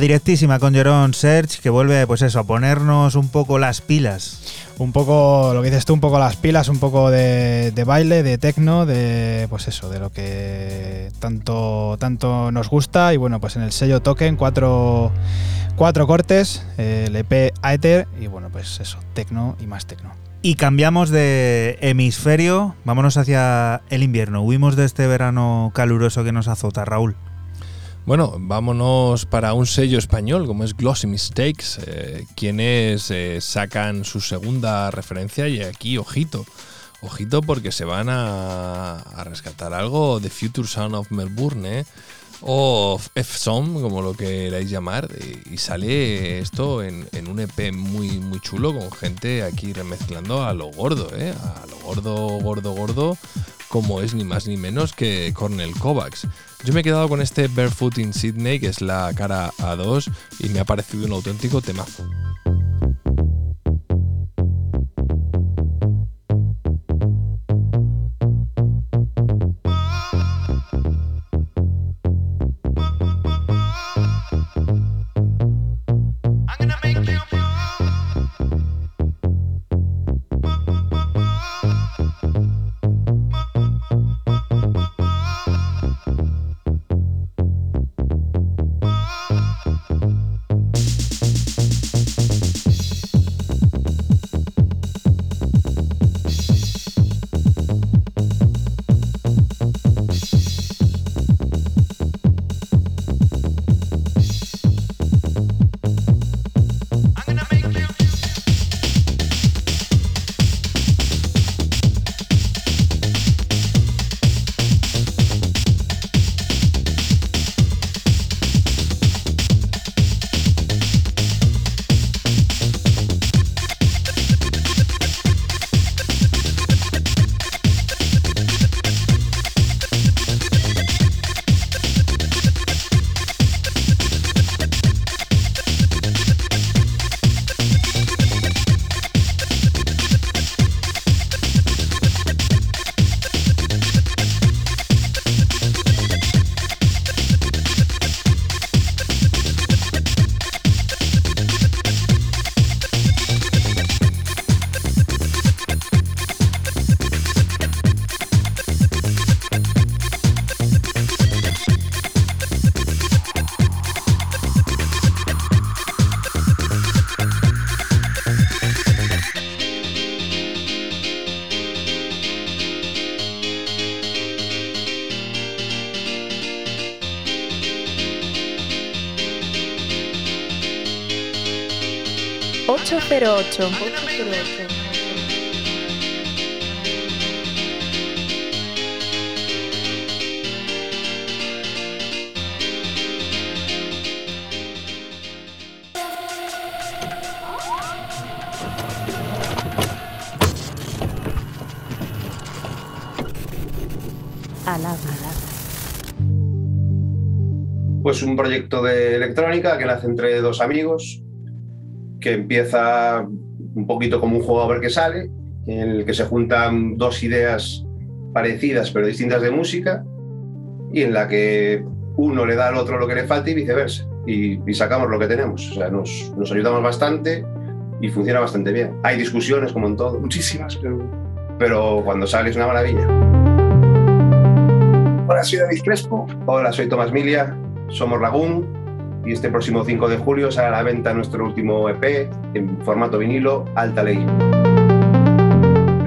directísima con Jerón Search, que vuelve, pues eso, a ponernos un poco las pilas. Un poco, lo que dices tú, un poco las pilas, un poco de, de baile, de tecno, de pues eso, de lo que tanto, tanto nos gusta. Y bueno, pues en el sello Token, cuatro, cuatro cortes, el EP Aether, y bueno, pues eso, tecno y más tecno. Y cambiamos de hemisferio, vámonos hacia el invierno. Huimos de este verano caluroso que nos azota, Raúl. Bueno, vámonos para un sello español como es Glossy Mistakes, eh, quienes eh, sacan su segunda referencia y aquí, ojito, ojito porque se van a, rescatar algo de Future Sound of Melbourne, ¿eh? o F-Song, como lo queráis llamar, y, sale esto en, un EP muy, muy chulo con gente aquí remezclando a lo gordo, a lo gordo, gordo, gordo, como es ni más ni menos que Cornel Kovacs. Yo me he quedado con este Barefoot in Sydney, que es la cara A2, y me ha parecido un auténtico temazo. 8. Pues un proyecto de electrónica que nace entre dos amigos, que empieza poquito como un juego a ver qué sale, en el que se juntan dos ideas parecidas pero distintas de música y en la que uno le da al otro lo que le falta y viceversa. Y, sacamos lo que tenemos. O sea, nos, nos ayudamos bastante y funciona bastante bien. Hay discusiones como en todo. Muchísimas, pero... Pero cuando sale es una maravilla. Hola, soy David Crespo. Hola, soy Tomás Milia, somos Lagún y este próximo 5 de julio sale a la venta nuestro último EP en formato vinilo, Alta Ley.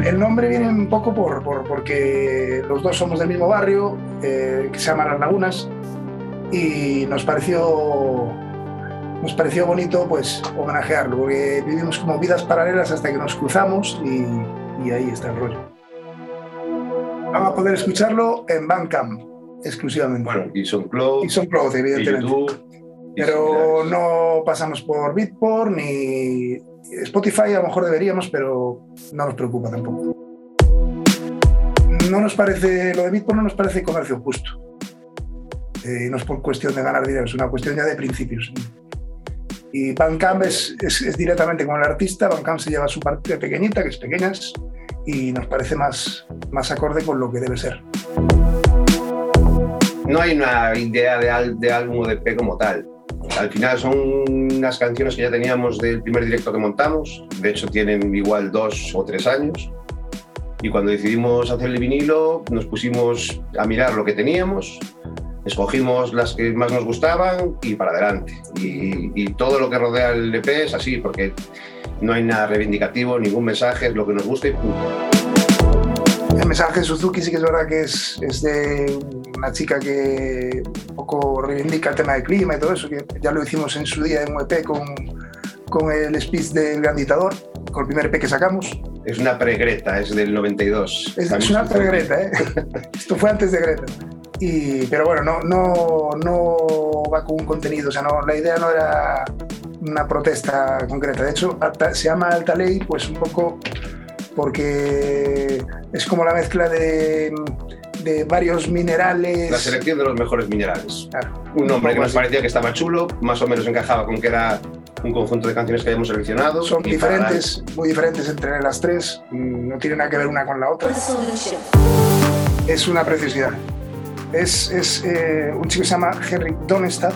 El nombre viene un poco por, por- porque los dos somos del mismo barrio, eh, que se llama Las Lagunas, y nos pareció, nos pareció bonito pues homenajearlo, porque vivimos como vidas paralelas hasta que nos cruzamos y, y ahí está el rollo. Van a poder escucharlo en Bandcamp exclusivamente. Bueno, y SoundCloud, y SoundCloud, y evidentemente. YouTube. Pero no pasamos por Beatport ni Spotify, a lo mejor deberíamos, pero no nos preocupa tampoco. No nos parece, lo de Beatport no nos parece comercio justo. Eh, no es por cuestión de ganar dinero, es una cuestión ya de principios. Y Bandcamp es, es- es directamente con el artista, Bandcamp se lleva su parte pequeñita, que es pequeñas, y nos parece más, más acorde con lo que debe ser. No hay una idea de, de álbum de EP como tal. Al final son unas canciones que ya teníamos del primer directo que montamos. De hecho, tienen igual dos o tres años. Y cuando decidimos hacer el vinilo, nos pusimos a mirar lo que teníamos, escogimos las que más nos gustaban y para adelante. Y, todo lo que rodea el EP es así, porque no hay nada reivindicativo, ningún mensaje, es lo que nos gusta y punto. El mensaje de Suzuki sí que es verdad que es, es de una chica que poco reivindica el tema del clima y todo eso, que ya lo hicimos en su día en un EP con, con el speech del Gran Dictador, con el primer EP que sacamos. Es una pre-Greta, es del 92. Es, es una pre-Greta, ¿eh? Esto fue antes de Greta. Y, pero bueno, no, no, no va con un contenido, o sea, no, la idea no era una protesta concreta. De hecho, se llama Alta Ley, pues un poco porque es como la mezcla de, de varios minerales. La selección de los mejores minerales. Claro. Un nombre que nos parecía que estaba chulo, más o menos encajaba con que era un conjunto de canciones que habíamos seleccionado. Son y para- diferentes, muy diferentes entre las tres, mm, no tienen nada que ver una con la otra. Es una preciosidad. Es, es, eh, un chico que se llama Henrik Donestad,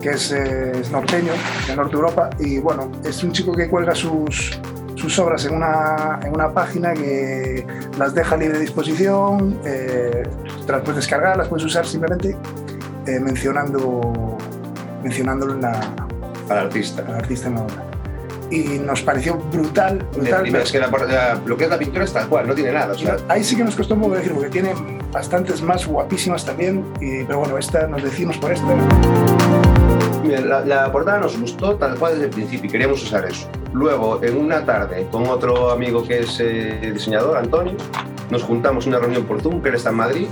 que es, eh, es norteño, de Norte Europa, y bueno, es un chico que cuelga sus, sus obras en una, en una página que las deja a libre disposición, eh, te las puedes descargar, las puedes usar simplemente eh, mencionando, mencionándolo en la, al artista. al artista en la obra. Y nos pareció brutal, brutal. primera, es que la- la- lo que es la pintura es tal cual, no tiene nada. o sea, Ahí sí que nos costó un poco decir, porque tiene bastantes más guapísimas también, y, pero bueno, esta nos decimos por esta. Mira, la, la portada nos gustó tal cual desde el principio y queríamos usar eso. Luego, en una tarde, con otro amigo que es eh, diseñador, Antonio, nos juntamos una reunión por Zoom, que él está en Madrid,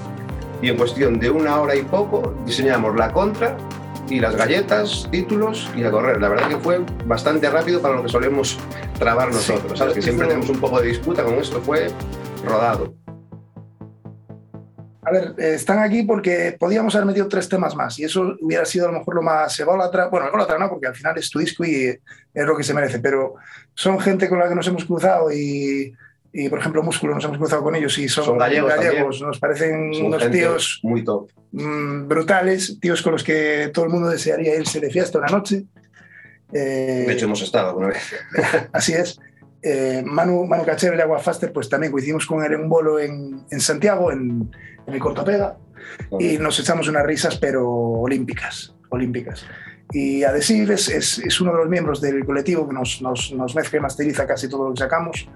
y en cuestión de una hora y poco diseñamos la contra y las galletas, títulos y a correr. La verdad que fue bastante rápido para lo que solemos trabar nosotros, Sí, ¿sabes? Que siempre tenemos un poco de disputa con esto, fue rodado. A ver, eh, están aquí porque podíamos haber metido tres temas más, y eso hubiera sido a lo mejor lo más ególatra. Bueno, ególatra no, porque al final es tu disco y es lo que se merece, pero son gente con la que nos hemos cruzado y. y, por ejemplo, Músculo, nos hemos cruzado con ellos y son, Son gallegos también. nos parecen Son unos tíos muy top. mm, brutales, tíos con los que todo el mundo desearía irse de fiesta una noche. Eh, De hecho, hemos estado alguna vez. Así es. Eh, Manu, Manu Cachero de Agua Faster, pues también coincidimos con él en un bolo en, en Santiago, en, en el Cortopega, y nos echamos unas risas, pero olímpicas, olímpicas. Y Adesiv es, es, es uno de los miembros del colectivo que nos, nos, nos mezcla y masteriza casi todo lo que sacamos.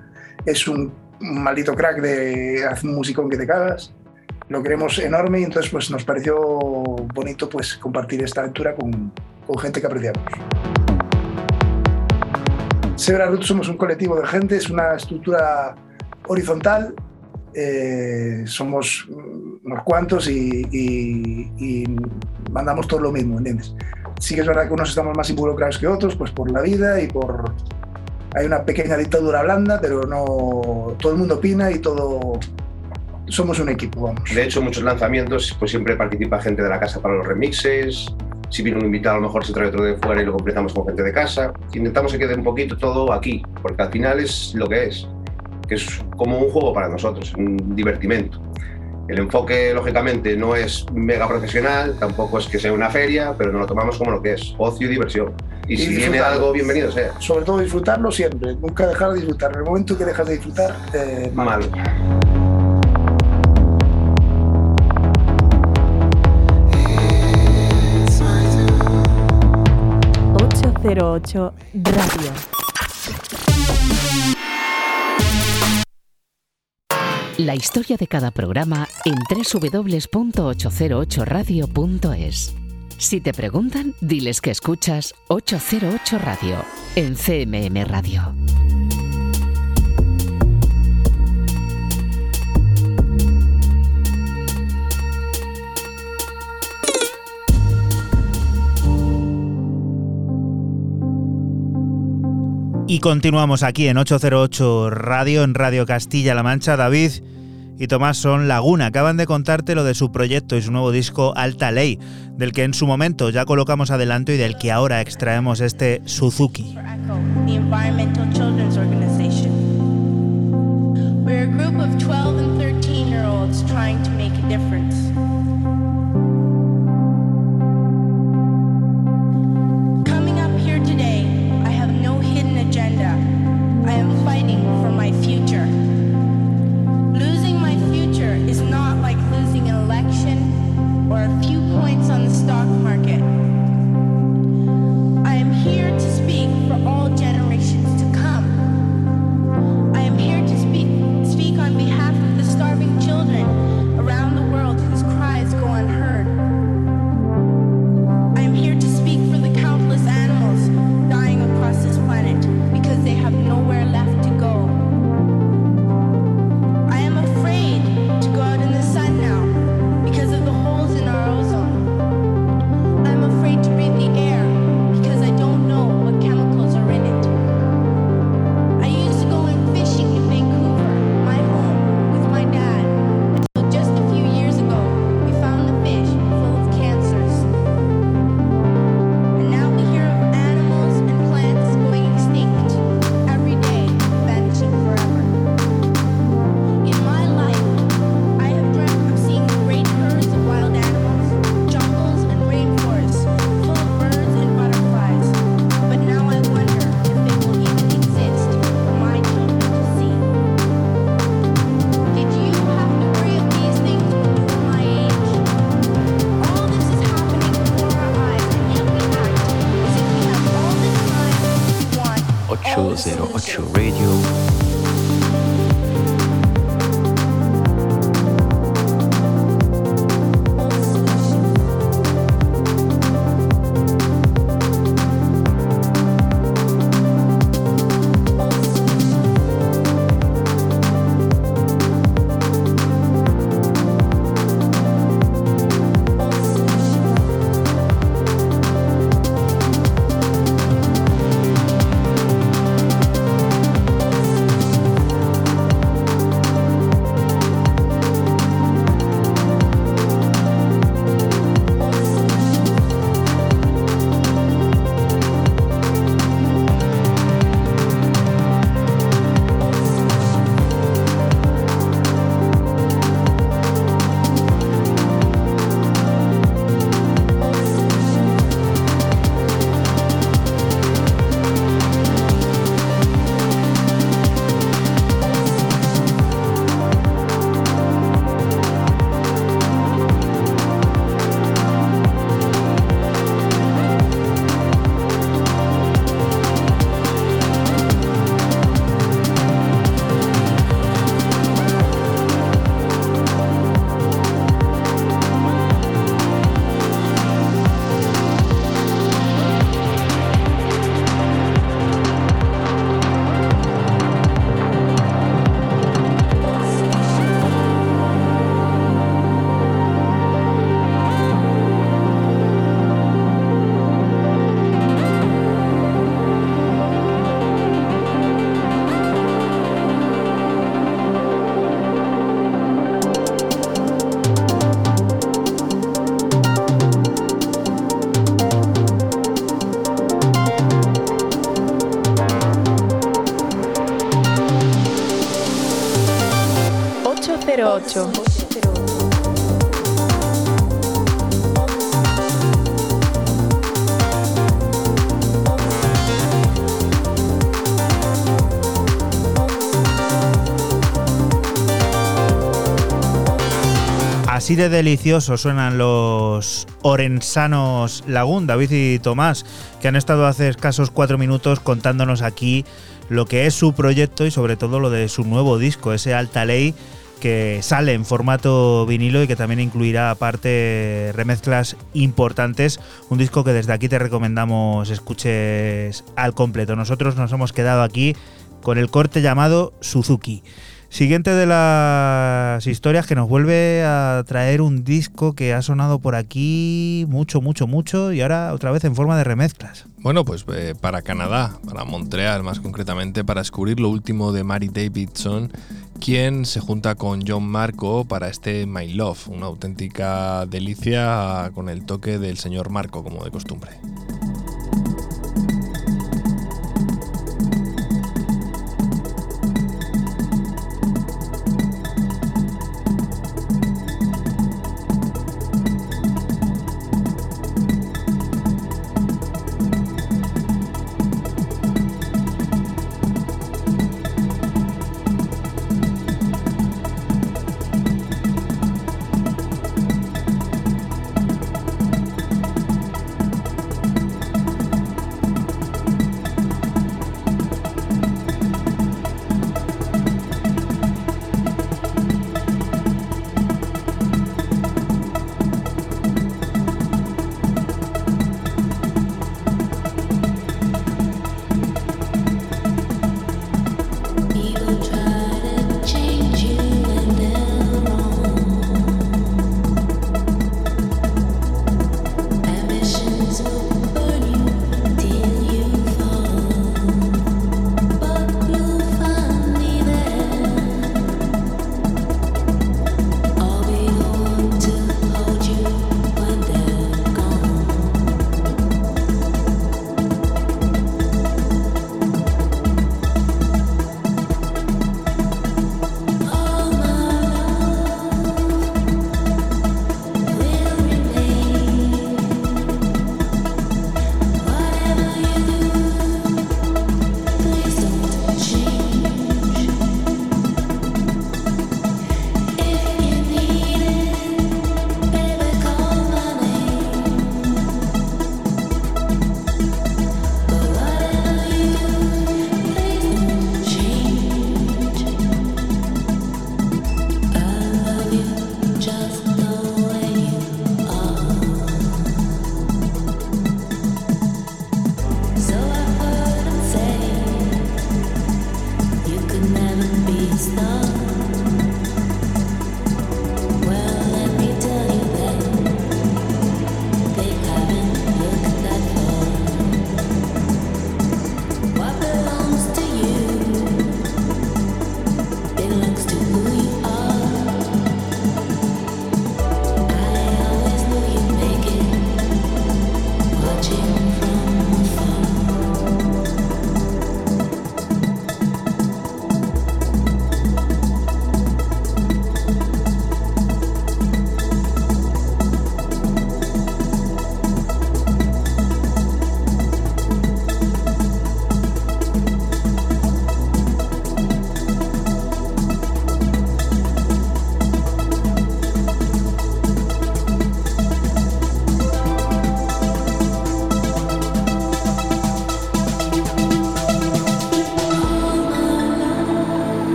Es un, maldito crack de hace un musicón que te cagas. Lo queremos enorme y entonces pues, nos pareció bonito pues, compartir esta aventura con, con gente que apreciamos. Sebra Root somos un colectivo de gente, es una estructura horizontal. eh, somos unos cuantos y, y- y mandamos todo lo mismo, ¿entiendes? Sí que es verdad que unos estamos más involucrados que otros, pues por la vida y por... Hay una pequeña dictadura blanda, pero no... Todo el mundo opina y todo... somos un equipo, vamos. De hecho, muchos lanzamientos, pues siempre participa gente de la casa para los remixes. Si viene un invitado, a lo mejor se trae otro de fuera y lo completamos con gente de casa. Intentamos que quede un poquito todo aquí, porque al final es lo que es, que es como un juego para nosotros, un divertimento. El enfoque, lógicamente, no es mega profesional, tampoco es que sea una feria, pero nos lo tomamos como lo que es, ocio y diversión. Y, si viene algo, bienvenido sea. Sobre todo disfrutarlo siempre, nunca dejar de disfrutar. En el momento que dejas de disfrutar, eh, mal. Mal. 808 Radio. La historia de cada programa en www.808radio.es. Si te preguntan, diles que escuchas 808 Radio en CMM Radio. Y continuamos aquí en 808 Radio, en Radio Castilla-La Mancha. David y Tomás son Laguna. Acaban de contarte lo de su proyecto y su nuevo disco Alta Ley, del que en su momento ya colocamos adelanto y del que ahora extraemos este Suzuki. the Environmental Children's Organization. We're a group of 12 and 13 year olds trying to make a difference. 808. Así de deliciosos suenan los orensanos Lagún, David y Tomás, que han estado hace escasos cuatro minutos contándonos aquí lo que es su proyecto y sobre todo lo de su nuevo disco, ese Alta Ley que sale en formato vinilo y que también incluirá aparte remezclas importantes. Un disco que desde aquí te recomendamos escuches al completo. Nosotros nos hemos quedado aquí con el corte llamado Suzuki. Siguiente de las historias que nos vuelve a traer un disco que ha sonado por aquí mucho, mucho, mucho y ahora otra vez en forma de remezclas. Bueno, pues eh, para Canadá, para Montreal más concretamente, para descubrir lo último de Mary Davidson, quien se junta con John Marco para este My Love, una auténtica delicia con el toque del señor Marco, como de costumbre. What?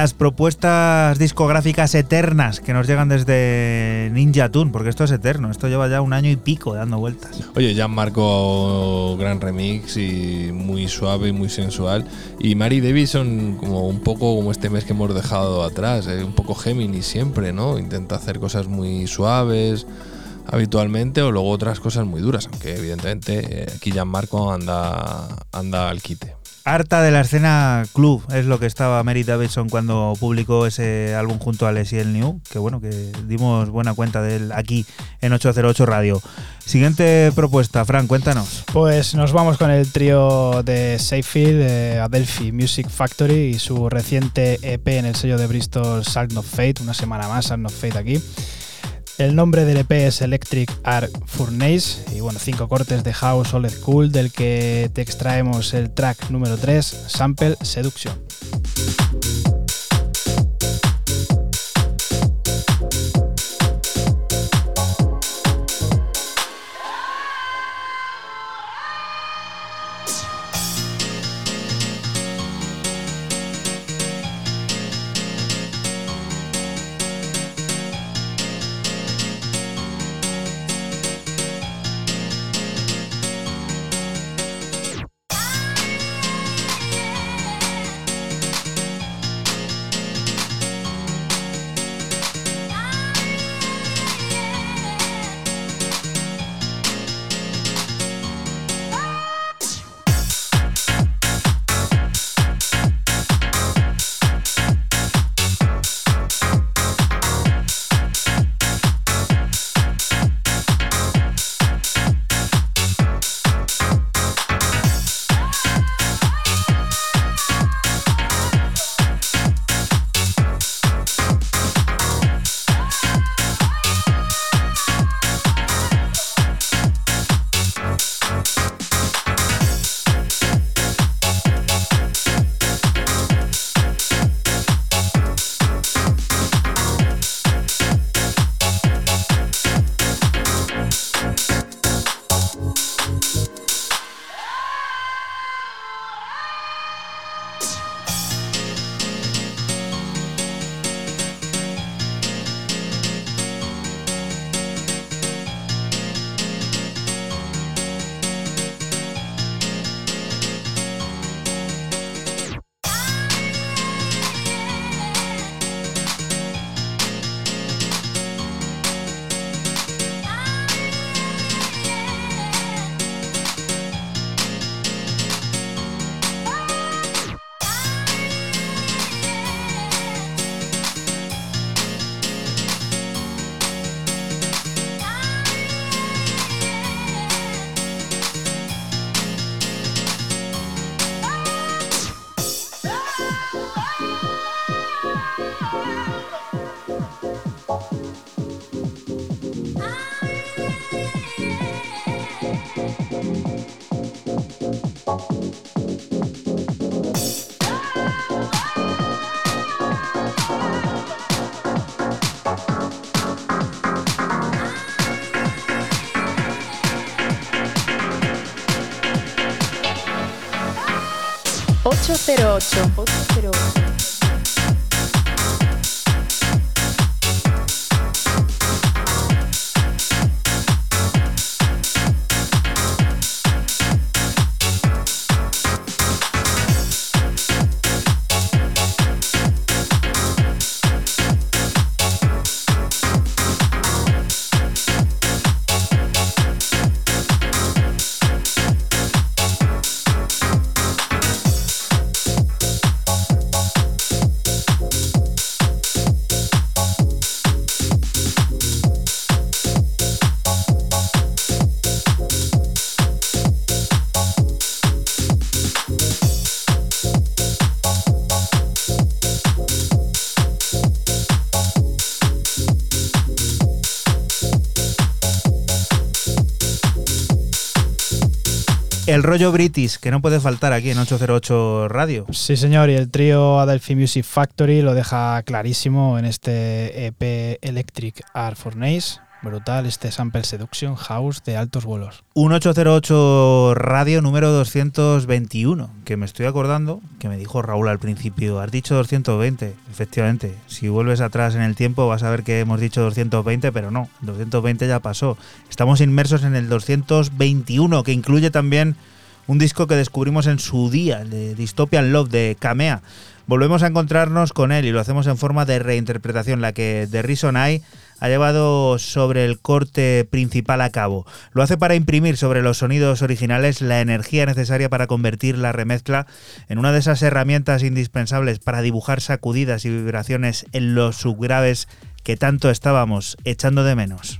Las propuestas discográficas eternas que nos llegan desde Ninja Tune, porque esto es eterno, esto lleva ya un año y pico dando vueltas. Oye, ya Marco, gran remix y muy suave y muy sensual. Y Mary Davidson, como un poco como este mes que hemos dejado atrás, eh, un poco Gemini siempre, ¿no? Intenta hacer cosas muy suaves habitualmente o luego otras cosas muy duras, aunque evidentemente eh, aquí Marco anda, anda al quite. Harta de la escena club es lo que estaba Mary Davidson cuando publicó ese álbum junto a Les y el New, que bueno, que dimos buena cuenta de él aquí en 808 Radio. Siguiente propuesta, Fran, cuéntanos. Pues nos vamos con el trío de Seyfield, de Adelphi Music Factory y su reciente EP en el sello de Bristol, Salt of Fate, una semana más, Salt of Fate aquí. El nombre del EP es Electric Arc Furnace y bueno, cinco cortes de House Old Cool del que te extraemos el track número 3, Sample Seduction. 8. El rollo British, que no puede faltar aquí en 808 Radio. Sí, señor, y el trío Adelphi Music Factory lo deja clarísimo en este EP Electric Art Furnace. Brutal este Sample Seduction House de altos vuelos. Un 808 radio número 221, que me estoy acordando, que me dijo Raúl al principio, has dicho 220, efectivamente, si vuelves atrás en el tiempo vas a ver que hemos dicho 220, pero no, 220 ya pasó. Estamos inmersos en el 221, que incluye también un disco que descubrimos en su día, de Dystopian Love de Kamea. Volvemos a encontrarnos con él y lo hacemos en forma de reinterpretación, la que The Reason I ha llevado sobre el corte principal a cabo. Lo hace para imprimir sobre los sonidos originales la energía necesaria para convertir la remezcla en una de esas herramientas indispensables para dibujar sacudidas y vibraciones en los subgraves que tanto estábamos echando de menos.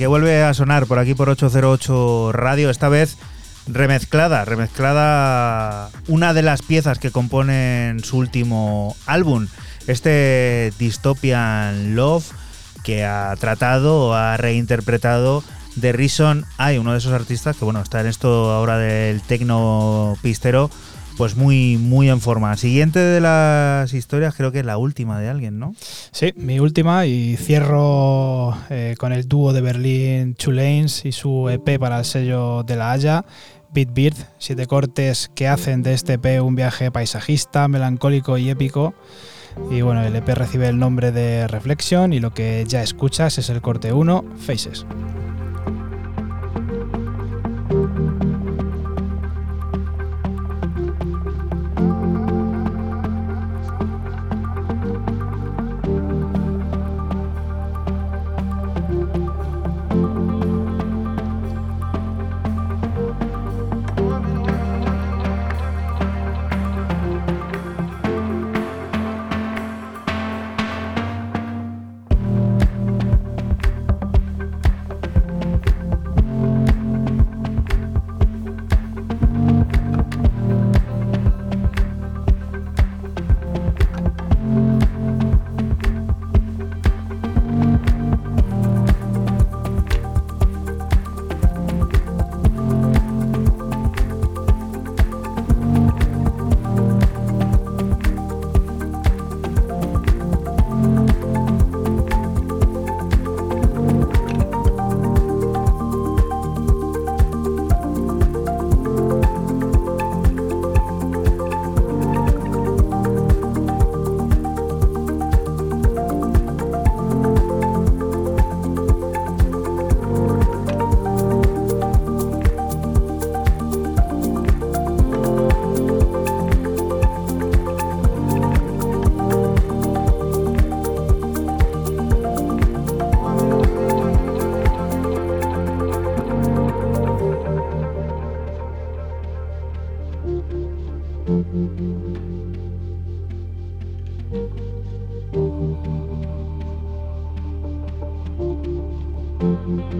Que vuelve a sonar por aquí por 808 Radio, esta vez remezclada, remezclada una de las piezas que componen su último álbum, este Dystopian Love, que ha tratado ha reinterpretado The Reason hay uno de esos artistas que bueno, está en esto ahora del tecno pistero, pues muy, muy en forma. Siguiente de las historias, creo que es la última de alguien, ¿no? Sí, mi última y cierro eh, con el dúo de Berlín Two y su EP para el sello de La Haya, Beat Beard, siete cortes que hacen de este EP un viaje paisajista, melancólico y épico. Y bueno, el EP recibe el nombre de Reflection y lo que ya escuchas es el corte 1, Faces. Mm-hmm.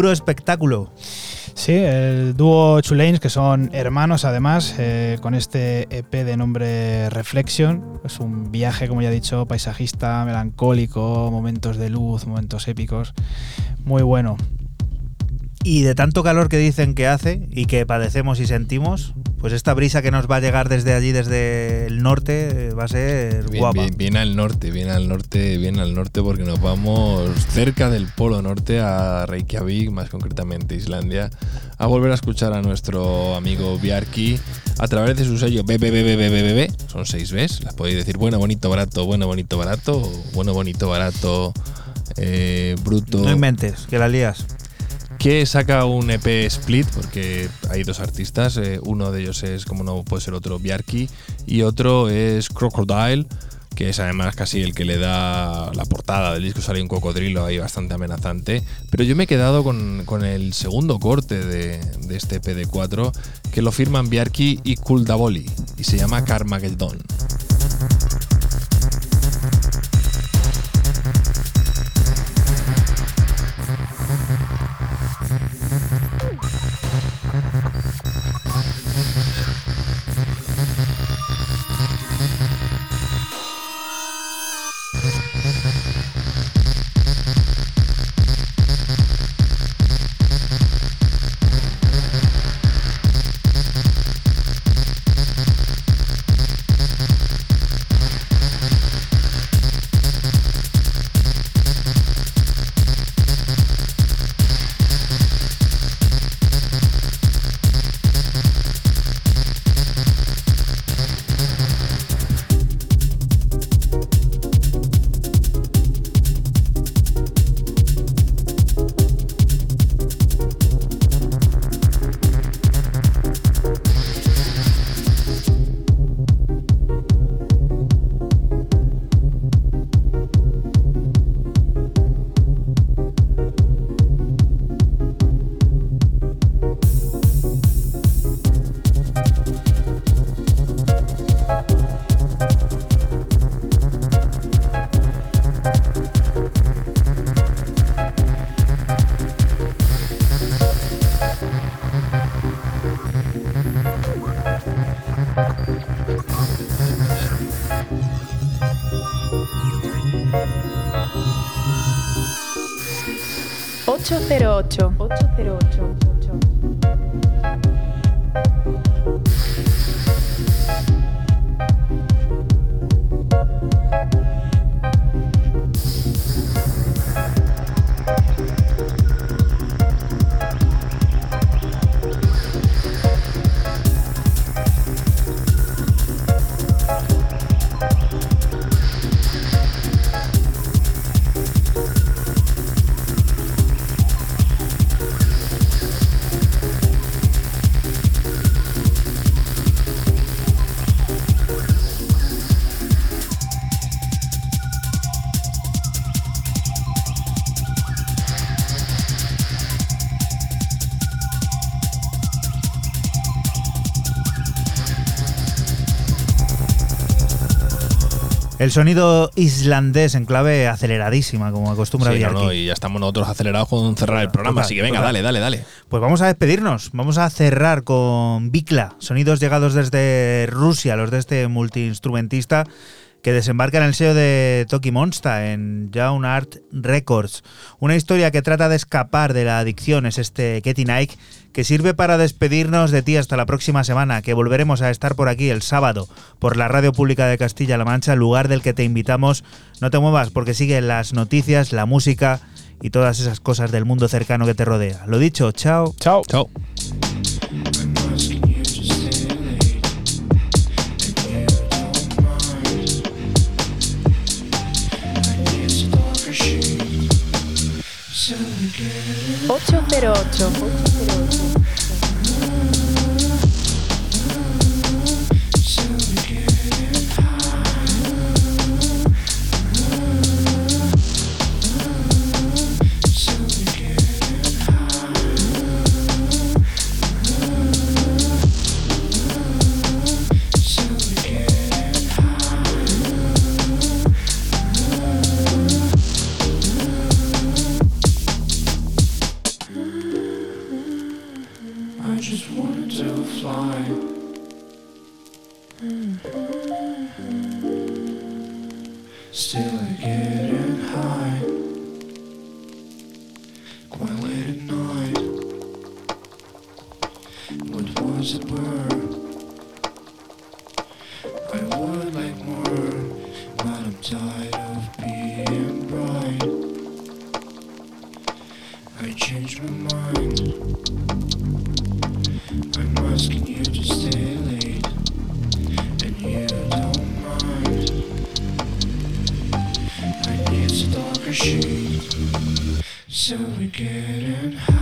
Puro espectáculo. Sí, el dúo Chulanes, que son hermanos además, eh, con este EP de nombre Reflection. Es un viaje, como ya he dicho, paisajista, melancólico, momentos de luz, momentos épicos. Muy bueno. Y de tanto calor que dicen que hace y que padecemos y sentimos, pues esta brisa que nos va a llegar desde allí, desde el norte, eh, va a ser Bien, guapa. bien, bien al norte, bien al norte, bien al norte, porque nos vamos cerca del polo norte a Reykjavik, más concretamente Islandia, a volver a escuchar a nuestro amigo Bjarki a través de su sello BBBBBBB. Son seis Bs, las podéis decir bueno, bonito, barato, bueno, bonito, barato, bueno, bonito, barato, eh, bruto. No inventes, que la lías. Que saca un EP split, porque hay dos artistas, eh, uno de ellos es, como no puede ser otro, Bjarki, y otro es Crocodile, que es además casi el que le da la portada del disco, sale un cocodrilo ahí bastante amenazante. Pero yo me he quedado con, con el segundo corte de, de este PD4, que lo firman Biarki y Kuldavoli, y se llama Carmageddon. 808. 808. El sonido islandés en clave aceleradísima, como acostumbra Sí, no, no, y ya estamos nosotros acelerados con cerrar el programa, Total, así que venga, total. dale, dale, dale. Pues vamos a despedirnos. Vamos a cerrar con Bikla, sonidos llegados desde Rusia, los de este multiinstrumentista que desembarca en el sello de Toki Monsta en Young Art Records. Una historia que trata de escapar de la adicción es este Getty Nike que sirve para despedirnos de ti hasta la próxima semana, que volveremos a estar por aquí el sábado por la Radio Pública de Castilla-La Mancha, lugar del que te invitamos. No te muevas porque siguen las noticias, la música y todas esas cosas del mundo cercano que te rodea. Lo dicho, chao. Chao. Chao. Ocho Still So we're getting high.